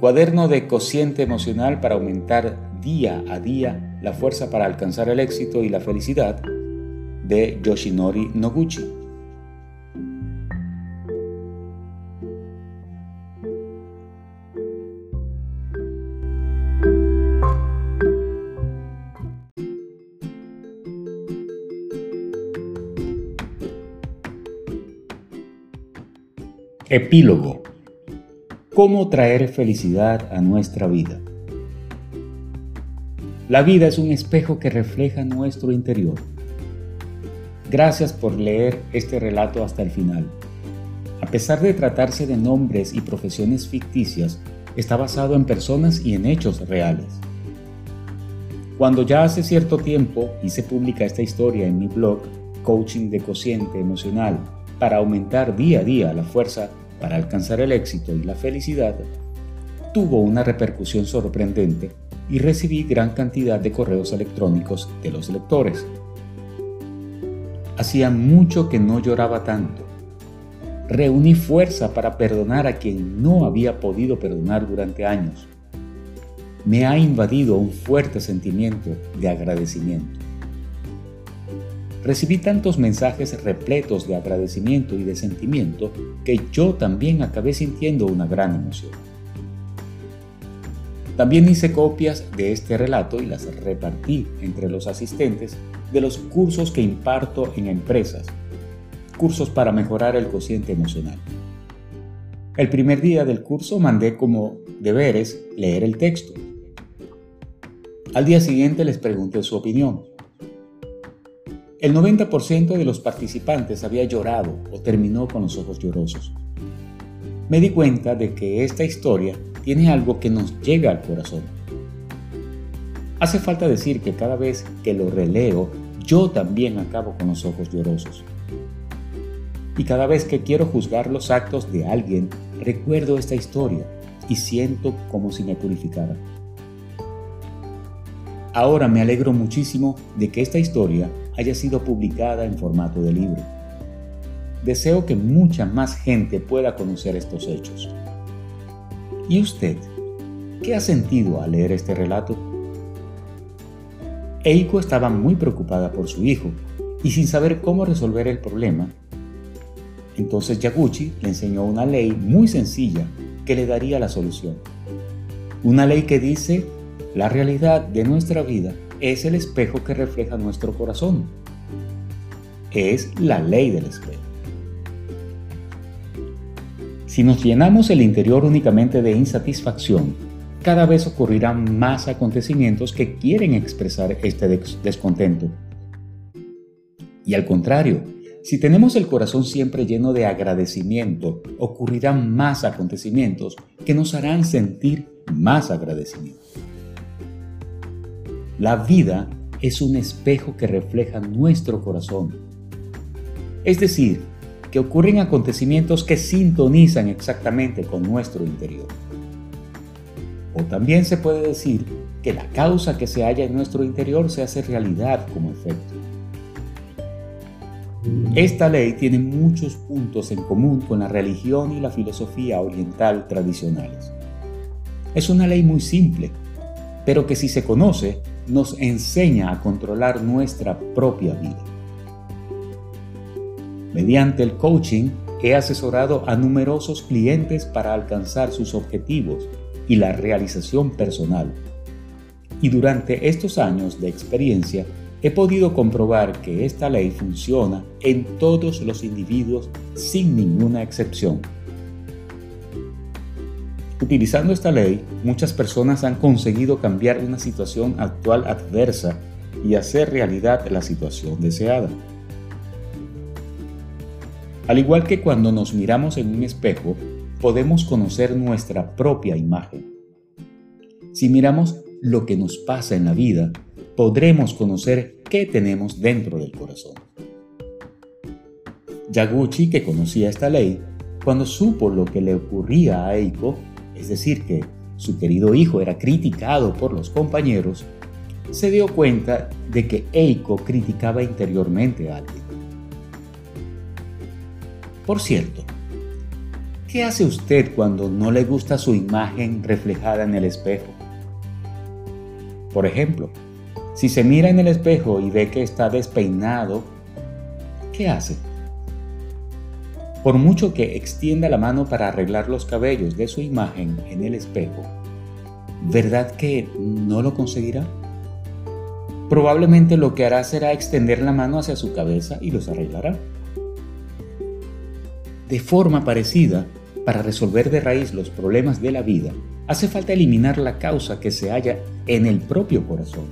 Speaker 2: Cuaderno de cociente emocional para aumentar día a día la fuerza para alcanzar el éxito y la felicidad de Yoshinori Noguchi. Epílogo. ¿Cómo traer felicidad a nuestra vida? La vida es un espejo que refleja nuestro interior. Gracias por leer este relato hasta el final. A pesar de tratarse de nombres y profesiones ficticias, está basado en personas y en hechos reales. Cuando ya hace cierto tiempo hice pública esta historia en mi blog Coaching de Cociente Emocional para aumentar día a día la fuerza para alcanzar el éxito y la felicidad, tuvo una repercusión sorprendente y recibí gran cantidad de correos electrónicos de los lectores. Hacía mucho que no lloraba tanto. Reuní fuerza para perdonar a quien no había podido perdonar durante años. Me ha invadido un fuerte sentimiento de agradecimiento. Recibí tantos mensajes repletos de agradecimiento y de sentimiento que yo también acabé sintiendo una gran emoción. También hice copias de este relato y las repartí entre los asistentes de los cursos que imparto en empresas, cursos para mejorar el cociente emocional. El primer día del curso mandé como deberes leer el texto. Al día siguiente les pregunté su opinión. El 90% de los participantes había llorado o terminó con los ojos llorosos. Me di cuenta de que esta historia tiene algo que nos llega al corazón. Hace falta decir que cada vez que lo releo, yo también acabo con los ojos llorosos. Y cada vez que quiero juzgar los actos de alguien, recuerdo esta historia y siento como si me purificara. Ahora me alegro muchísimo de que esta historia haya sido publicada en formato de libro. Deseo que mucha más gente pueda conocer estos hechos. ¿Y usted? ¿Qué ha sentido al leer este relato? Eiko estaba muy preocupada por su hijo y sin saber cómo resolver el problema. Entonces Yaguchi le enseñó una ley muy sencilla que le daría la solución. Una ley que dice, la realidad de nuestra vida es el espejo que refleja nuestro corazón. Es la ley del espejo. Si nos llenamos el interior únicamente de insatisfacción, cada vez ocurrirán más acontecimientos que quieren expresar este descontento. Y al contrario, si tenemos el corazón siempre lleno de agradecimiento, ocurrirán más acontecimientos que nos harán sentir más agradecimiento. La vida es un espejo que refleja nuestro corazón. Es decir, que ocurren acontecimientos que sintonizan exactamente con nuestro interior. O también se puede decir que la causa que se halla en nuestro interior se hace realidad como efecto. Esta ley tiene muchos puntos en común con la religión y la filosofía oriental tradicionales. Es una ley muy simple, pero que si se conoce nos enseña a controlar nuestra propia vida. Mediante el coaching he asesorado a numerosos clientes para alcanzar sus objetivos y la realización personal. Y durante estos años de experiencia he podido comprobar que esta ley funciona en todos los individuos sin ninguna excepción. Utilizando esta ley, muchas personas han conseguido cambiar una situación actual adversa y hacer realidad la situación deseada. Al igual que cuando nos miramos en un espejo, podemos conocer nuestra propia imagen. Si miramos lo que nos pasa en la vida, podremos conocer qué tenemos dentro del corazón. Yaguchi, que conocía esta ley, cuando supo lo que le ocurría a Eiko, es decir, que su querido hijo era criticado por los compañeros, se dio cuenta de que Eiko criticaba interiormente a alguien. Por cierto, ¿qué hace usted cuando no le gusta su imagen reflejada en el espejo? Por ejemplo, si se mira en el espejo y ve que está despeinado, ¿qué hace? Por mucho que extienda la mano para arreglar los cabellos de su imagen en el espejo, ¿verdad que no lo conseguirá? Probablemente lo que hará será extender la mano hacia su cabeza y los arreglará. De forma parecida, para resolver de raíz los problemas de la vida, hace falta eliminar la causa que se halla en el propio corazón.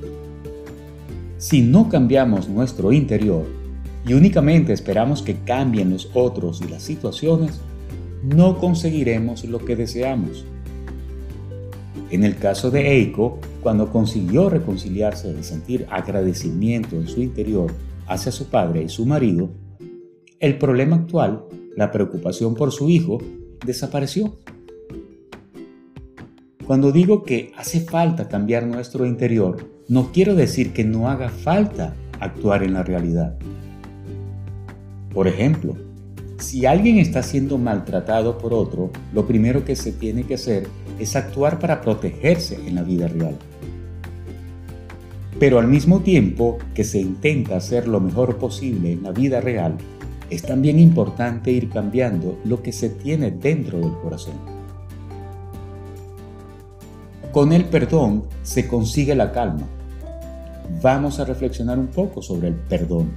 Speaker 2: Si no cambiamos nuestro interior y únicamente esperamos que cambien los otros y las situaciones, no conseguiremos lo que deseamos. En el caso de Eiko, cuando consiguió reconciliarse y sentir agradecimiento en su interior hacia su padre y su marido, el problema actual la preocupación por su hijo desapareció. Cuando digo que hace falta cambiar nuestro interior, no quiero decir que no haga falta actuar en la realidad. Por ejemplo, si alguien está siendo maltratado por otro, lo primero que se tiene que hacer es actuar para protegerse en la vida real. Pero al mismo tiempo que se intenta hacer lo mejor posible en la vida real, es también importante ir cambiando lo que se tiene dentro del corazón. Con el perdón se consigue la calma. Vamos a reflexionar un poco sobre el perdón.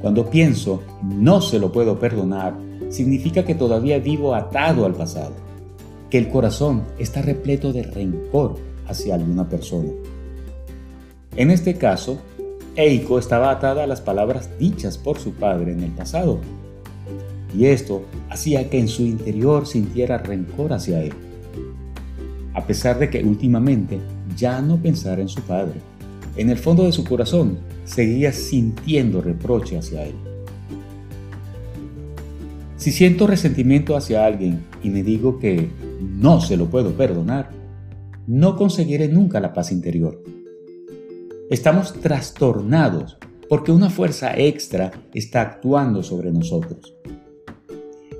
Speaker 2: Cuando pienso no se lo puedo perdonar, significa que todavía vivo atado al pasado, que el corazón está repleto de rencor hacia alguna persona. En este caso, Eiko estaba atada a las palabras dichas por su padre en el pasado, y esto hacía que en su interior sintiera rencor hacia él, a pesar de que últimamente ya no pensara en su padre. En el fondo de su corazón seguía sintiendo reproche hacia él. Si siento resentimiento hacia alguien y me digo que no se lo puedo perdonar, no conseguiré nunca la paz interior Estamos trastornados porque una fuerza extra está actuando sobre nosotros.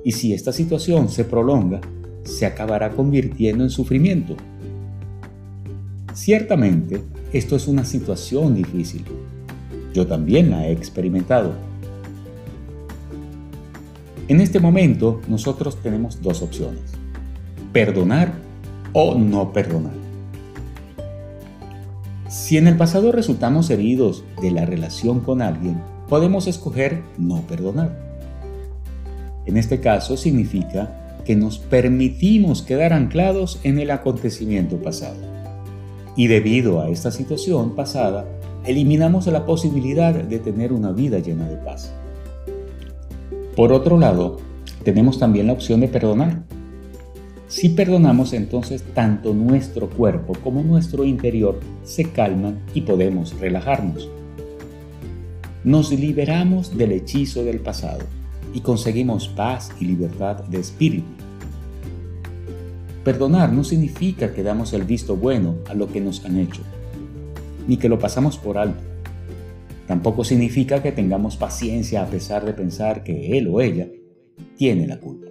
Speaker 2: Y si esta situación se prolonga, se acabará convirtiendo en sufrimiento. Ciertamente, esto es una situación difícil. Yo también la he experimentado. En este momento, nosotros tenemos dos opciones. Perdonar o no perdonar. Si en el pasado resultamos heridos de la relación con alguien, podemos escoger no perdonar. En este caso significa que nos permitimos quedar anclados en el acontecimiento pasado. Y debido a esta situación pasada, eliminamos la posibilidad de tener una vida llena de paz. Por otro lado, tenemos también la opción de perdonar. Si perdonamos, entonces tanto nuestro cuerpo como nuestro interior se calman y podemos relajarnos. Nos liberamos del hechizo del pasado y conseguimos paz y libertad de espíritu. Perdonar no significa que damos el visto bueno a lo que nos han hecho, ni que lo pasamos por alto. Tampoco significa que tengamos paciencia a pesar de pensar que él o ella tiene la culpa.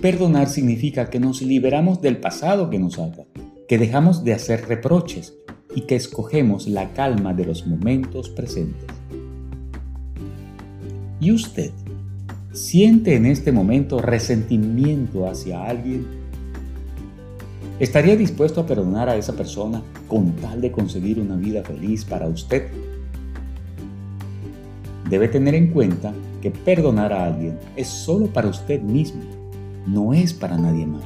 Speaker 2: Perdonar significa que nos liberamos del pasado que nos ata, que dejamos de hacer reproches y que escogemos la calma de los momentos presentes. ¿Y usted siente en este momento resentimiento hacia alguien? ¿Estaría dispuesto a perdonar a esa persona con tal de conseguir una vida feliz para usted? Debe tener en cuenta que perdonar a alguien es solo para usted mismo, no es para nadie más.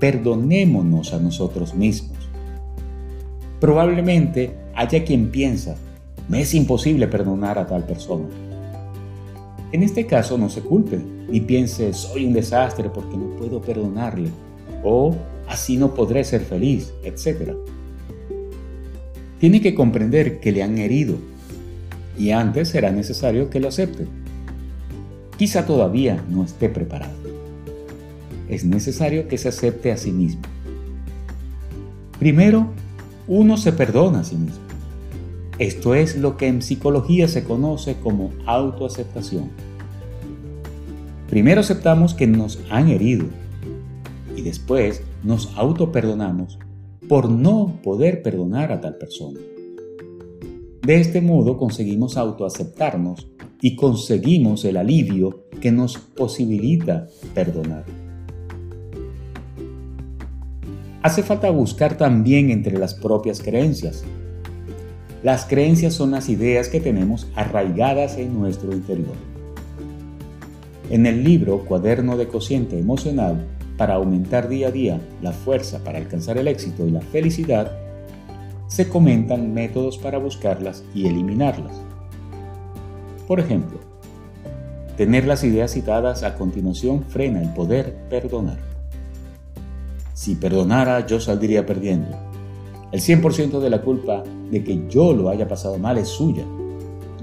Speaker 2: Perdonémonos a nosotros mismos. Probablemente haya quien piensa, me es imposible perdonar a tal persona. En este caso no se culpe y piense, soy un desastre porque no puedo perdonarle o así no podré ser feliz, etc. Tiene que comprender que le han herido y antes será necesario que lo acepte. Quizá todavía no esté preparado. Es necesario que se acepte a sí mismo. Primero, uno se perdona a sí mismo. Esto es lo que en psicología se conoce como autoaceptación. Primero aceptamos que nos han herido y después nos autoperdonamos por no poder perdonar a tal persona. De este modo conseguimos autoaceptarnos y conseguimos el alivio que nos posibilita perdonar. Hace falta buscar también entre las propias creencias, las creencias son las ideas que tenemos arraigadas en nuestro interior. En el libro Cuaderno de Cociente Emocional, para aumentar día a día la fuerza para alcanzar el éxito y la felicidad, se comentan métodos para buscarlas y eliminarlas. Por ejemplo, tener las ideas citadas a continuación frena el poder perdonar. Si perdonara, yo saldría perdiendo el 100% de la culpa de que yo lo haya pasado mal es suya.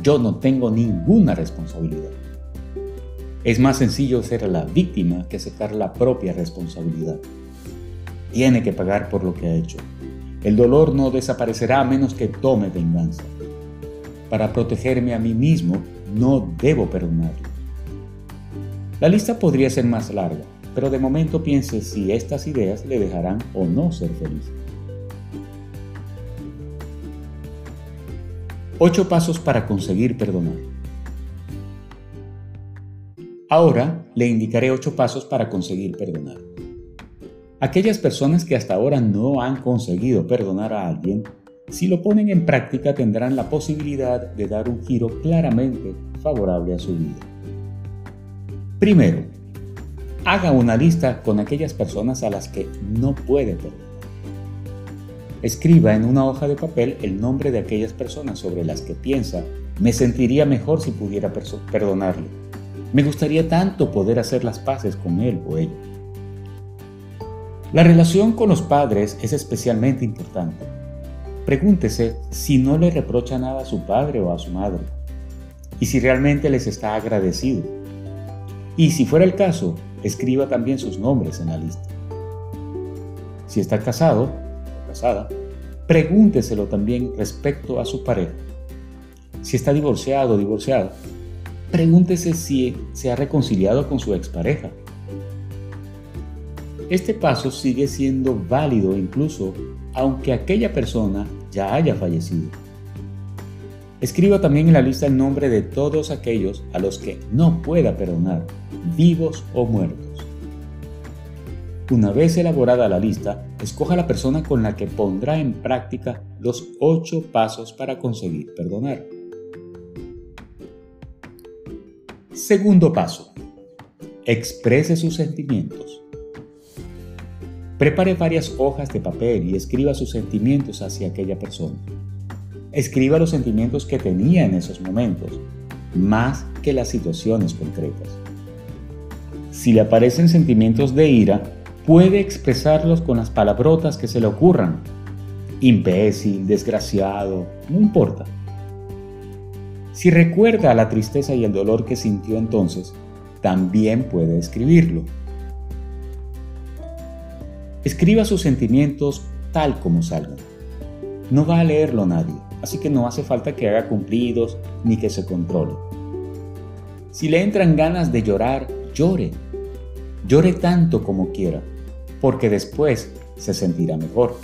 Speaker 2: Yo no tengo ninguna responsabilidad. Es más sencillo ser la víctima que aceptar la propia responsabilidad. Tiene que pagar por lo que ha hecho. El dolor no desaparecerá a menos que tome venganza. Para protegerme a mí mismo, no debo perdonarlo. La lista podría ser más larga, pero de momento piense si estas ideas le dejarán o no ser feliz. Ocho pasos para conseguir perdonar. Ahora le indicaré ocho pasos para conseguir perdonar. Aquellas personas que hasta ahora no han conseguido perdonar a alguien, si lo ponen en práctica tendrán la posibilidad de dar un giro claramente favorable a su vida. Primero, haga una lista con aquellas personas a las que no puede perdonar. Escriba en una hoja de papel el nombre de aquellas personas sobre las que piensa, me sentiría mejor si pudiera perdonarle. Me gustaría tanto poder hacer las paces con él o ella. La relación con los padres es especialmente importante. Pregúntese si no le reprocha nada a su padre o a su madre y si realmente les está agradecido. Y si fuera el caso, escriba también sus nombres en la lista. Si está casado, pregúnteselo también respecto a su pareja. Si está divorciado o divorciada, pregúntese si se ha reconciliado con su expareja. Este paso sigue siendo válido incluso aunque aquella persona ya haya fallecido. Escriba también en la lista el nombre de todos aquellos a los que no pueda perdonar, vivos o muertos. Una vez elaborada la lista, escoja la persona con la que pondrá en práctica los ocho pasos para conseguir perdonar. Segundo paso. Exprese sus sentimientos. Prepare varias hojas de papel y escriba sus sentimientos hacia aquella persona. Escriba los sentimientos que tenía en esos momentos, más que las situaciones concretas. Si le aparecen sentimientos de ira, puede expresarlos con las palabrotas que se le ocurran. Imbécil, desgraciado, no importa. Si recuerda la tristeza y el dolor que sintió entonces, también puede escribirlo. Escriba sus sentimientos tal como salgan. No va a leerlo nadie, así que no hace falta que haga cumplidos ni que se controle. Si le entran ganas de llorar, llore. Llore tanto como quiera porque después se sentirá mejor.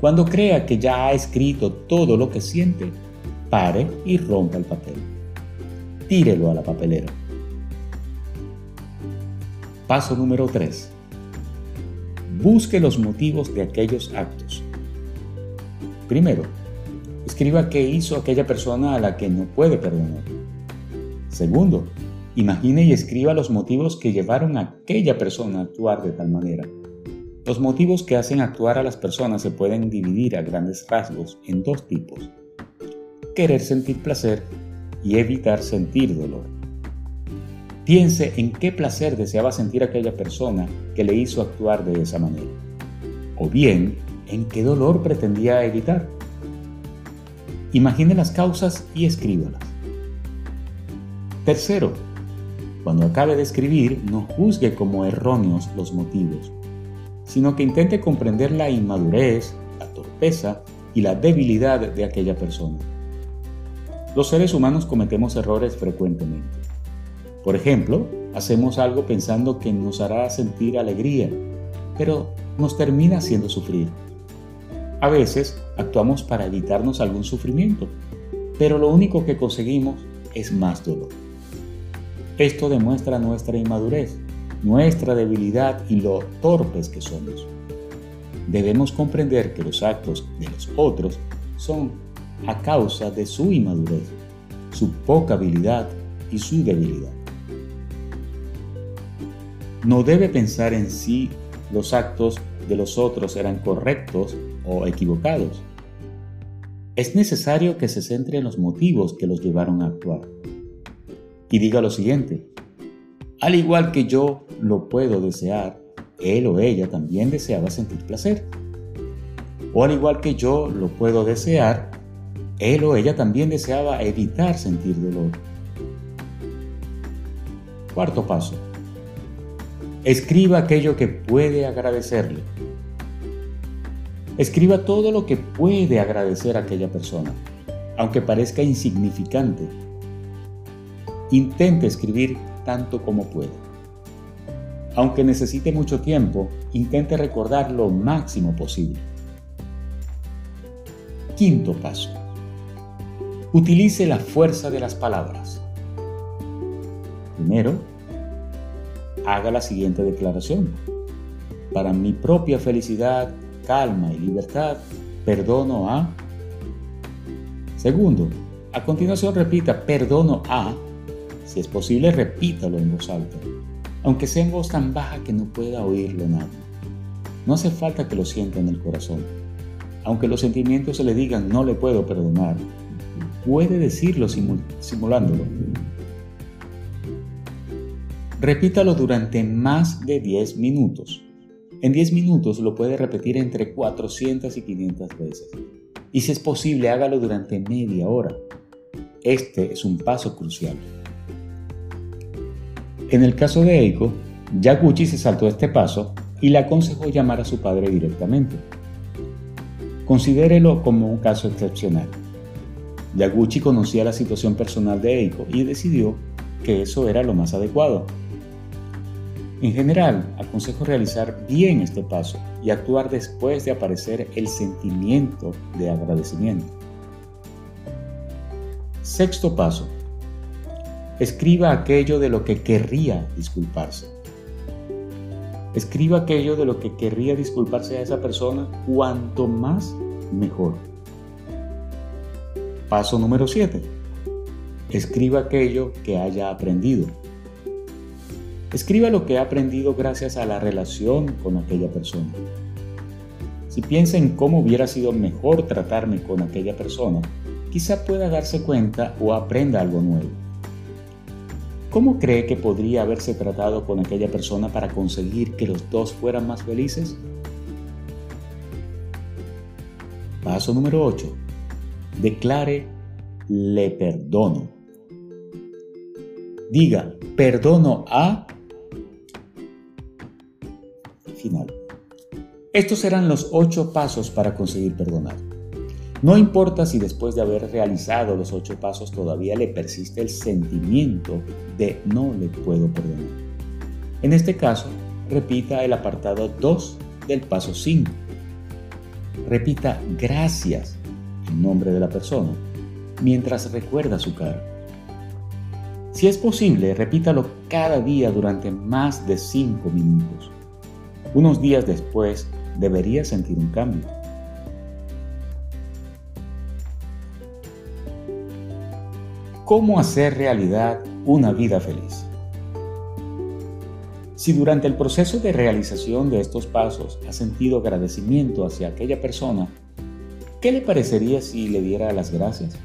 Speaker 2: Cuando crea que ya ha escrito todo lo que siente, pare y rompa el papel. Tírelo a la papelera. Paso número 3. Busque los motivos de aquellos actos. Primero, escriba qué hizo aquella persona a la que no puede perdonar. Segundo, Imagine y escriba los motivos que llevaron a aquella persona a actuar de tal manera. Los motivos que hacen actuar a las personas se pueden dividir a grandes rasgos en dos tipos. Querer sentir placer y evitar sentir dolor. Piense en qué placer deseaba sentir aquella persona que le hizo actuar de esa manera. O bien, en qué dolor pretendía evitar. Imagine las causas y escríbalas. Tercero, cuando acabe de escribir, no juzgue como erróneos los motivos, sino que intente comprender la inmadurez, la torpeza y la debilidad de aquella persona. Los seres humanos cometemos errores frecuentemente. Por ejemplo, hacemos algo pensando que nos hará sentir alegría, pero nos termina haciendo sufrir. A veces actuamos para evitarnos algún sufrimiento, pero lo único que conseguimos es más dolor. Esto demuestra nuestra inmadurez, nuestra debilidad y lo torpes que somos. Debemos comprender que los actos de los otros son a causa de su inmadurez, su poca habilidad y su debilidad. No debe pensar en si los actos de los otros eran correctos o equivocados. Es necesario que se centre en los motivos que los llevaron a actuar y diga lo siguiente, al igual que yo lo puedo desear, él o ella también deseaba sentir placer. O al igual que yo lo puedo desear, él o ella también deseaba evitar sentir dolor. Cuarto paso. Escriba aquello que puede agradecerle. Escriba todo lo que puede agradecer a aquella persona, aunque parezca insignificante Intente escribir tanto como pueda. Aunque necesite mucho tiempo, intente recordar lo máximo posible. Quinto paso. Utilice la fuerza de las palabras. Primero, haga la siguiente declaración. Para mi propia felicidad, calma y libertad, perdono a... Segundo, a continuación repita, perdono a si es posible, repítalo en voz alta, aunque sea en voz tan baja que no pueda oírlo nadie. No hace falta que lo sienta en el corazón. Aunque los sentimientos se le digan no le puedo perdonar, puede decirlo simulándolo. Repítalo durante más de 10 minutos. En 10 minutos lo puede repetir entre 400 y 500 veces. Y si es posible, hágalo durante media hora. Este es un paso crucial. En el caso de Eiko, Yaguchi se saltó este paso y le aconsejó llamar a su padre directamente. Considérelo como un caso excepcional. Yaguchi conocía la situación personal de Eiko y decidió que eso era lo más adecuado. En general, aconsejo realizar bien este paso y actuar después de aparecer el sentimiento de agradecimiento. Sexto paso. Escriba aquello de lo que querría disculparse. Escriba aquello de lo que querría disculparse a esa persona, cuanto más mejor. Paso número 7. Escriba aquello que haya aprendido. Escriba lo que ha aprendido gracias a la relación con aquella persona. Si piensa en cómo hubiera sido mejor tratarme con aquella persona, quizá pueda darse cuenta o aprenda algo nuevo. ¿Cómo cree que podría haberse tratado con aquella persona para conseguir que los dos fueran más felices? Paso número 8. Declare, le perdono. Diga, perdono a... Final. Estos serán los ocho pasos para conseguir perdonar. No importa si después de haber realizado los ocho pasos todavía le persiste el sentimiento de no le puedo perdonar. En este caso, repita el apartado 2 del paso 5. Repita gracias nombre de la persona mientras recuerda su cara. Si es posible, repítalo cada día durante más de 5 minutos. Unos días después debería sentir un cambio. ¿Cómo hacer realidad una vida feliz? Si durante el proceso de realización de estos pasos ha sentido agradecimiento hacia aquella persona, ¿qué le parecería si le diera las gracias?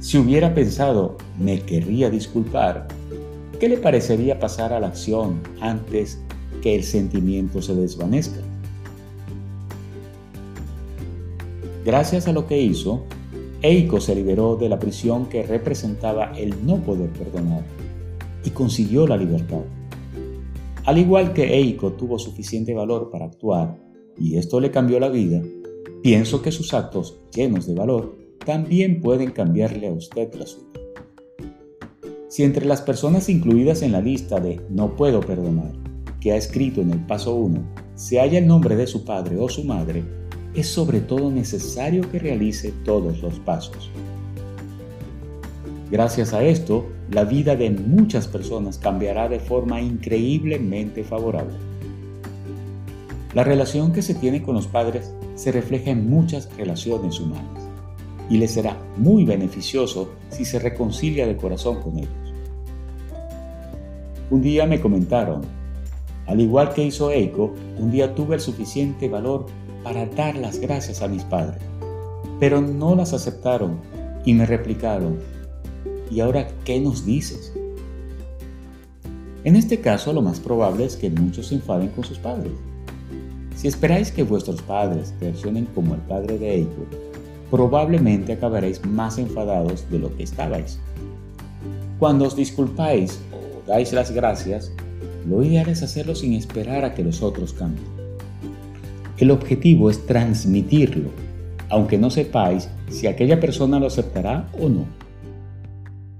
Speaker 2: Si hubiera pensado, me querría disculpar, ¿qué le parecería pasar a la acción antes que el sentimiento se desvanezca? Gracias a lo que hizo, Eiko se liberó de la prisión que representaba el no poder perdonar y consiguió la libertad. Al igual que Eiko tuvo suficiente valor para actuar y esto le cambió la vida, pienso que sus actos llenos de valor también pueden cambiarle a usted la suya. Si entre las personas incluidas en la lista de No puedo perdonar, que ha escrito en el paso 1, se halla el nombre de su padre o su madre, es sobre todo necesario que realice todos los pasos. Gracias a esto, la vida de muchas personas cambiará de forma increíblemente favorable. La relación que se tiene con los padres se refleja en muchas relaciones humanas y le será muy beneficioso si se reconcilia de corazón con ellos. Un día me comentaron, al igual que hizo Eiko, un día tuve el suficiente valor para dar las gracias a mis padres, pero no las aceptaron y me replicaron, ¿y ahora qué nos dices? En este caso lo más probable es que muchos se enfaden con sus padres. Si esperáis que vuestros padres reaccionen como el padre de Eiko, probablemente acabaréis más enfadados de lo que estabais. Cuando os disculpáis o dais las gracias, lo ideal es hacerlo sin esperar a que los otros cambien. El objetivo es transmitirlo, aunque no sepáis si aquella persona lo aceptará o no.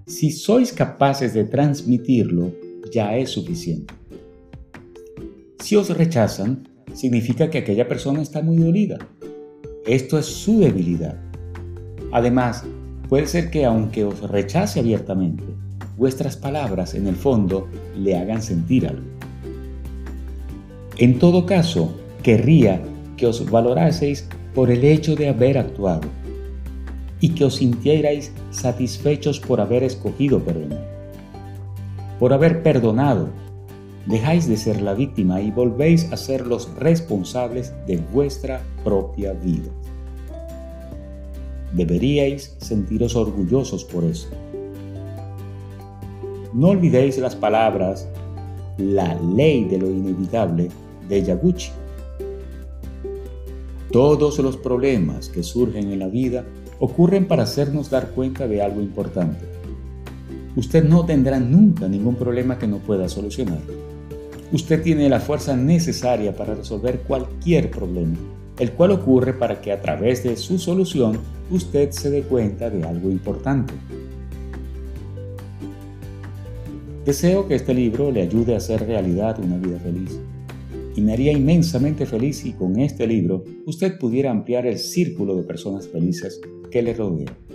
Speaker 2: Si sois capaces de transmitirlo, ya es suficiente. Si os rechazan, significa que aquella persona está muy dolida. Esto es su debilidad. Además, puede ser que aunque os rechace abiertamente, vuestras palabras en el fondo le hagan sentir algo. En todo caso, querría que os valoraseis por el hecho de haber actuado y que os sintierais satisfechos por haber escogido perdonar. Por haber perdonado, dejáis de ser la víctima y volvéis a ser los responsables de vuestra propia vida. Deberíais sentiros orgullosos por eso. No olvidéis las palabras, la ley de lo inevitable de Yaguchi todos los problemas que surgen en la vida ocurren para hacernos dar cuenta de algo importante. Usted no tendrá nunca ningún problema que no pueda solucionar. Usted tiene la fuerza necesaria para resolver cualquier problema, el cual ocurre para que a través de su solución usted se dé cuenta de algo importante. Deseo que este libro le ayude a hacer realidad una vida feliz y me haría inmensamente feliz si con este libro usted pudiera ampliar el círculo de personas felices que le rodean.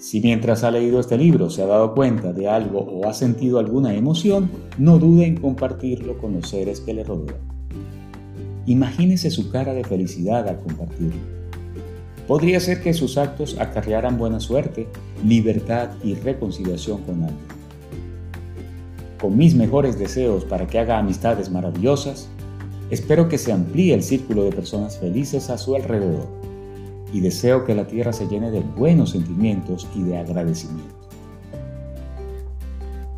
Speaker 2: Si mientras ha leído este libro se ha dado cuenta de algo o ha sentido alguna emoción, no dude en compartirlo con los seres que le rodean. Imagínese su cara de felicidad al compartirlo. Podría ser que sus actos acarrearan buena suerte, libertad y reconciliación con alguien. Con mis mejores deseos para que haga amistades maravillosas, espero que se amplíe el círculo de personas felices a su alrededor y deseo que la tierra se llene de buenos sentimientos y de agradecimiento.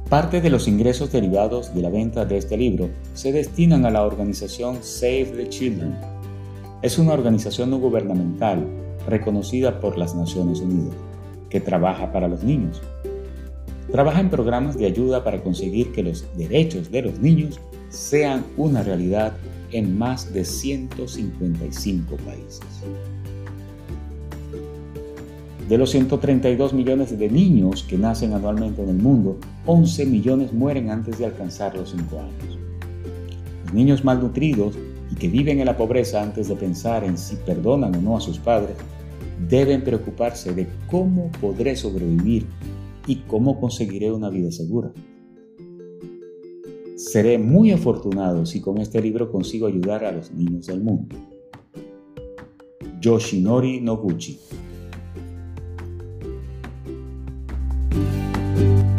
Speaker 2: Parte de los ingresos derivados de la venta de este libro se destinan a la organización Save the Children. Es una organización no gubernamental reconocida por las Naciones Unidas que trabaja para los niños. Trabaja en programas de ayuda para conseguir que los derechos de los niños sean una realidad en más de 155 países. De los 132 millones de niños que nacen anualmente en el mundo, 11 millones mueren antes de alcanzar los 5 años. Los niños malnutridos y que viven en la pobreza antes de pensar en si perdonan o no a sus padres, deben preocuparse de cómo podré sobrevivir y cómo conseguiré una vida segura. Seré muy afortunado si con este libro consigo ayudar a los niños del mundo. Yoshinori Noguchi thank you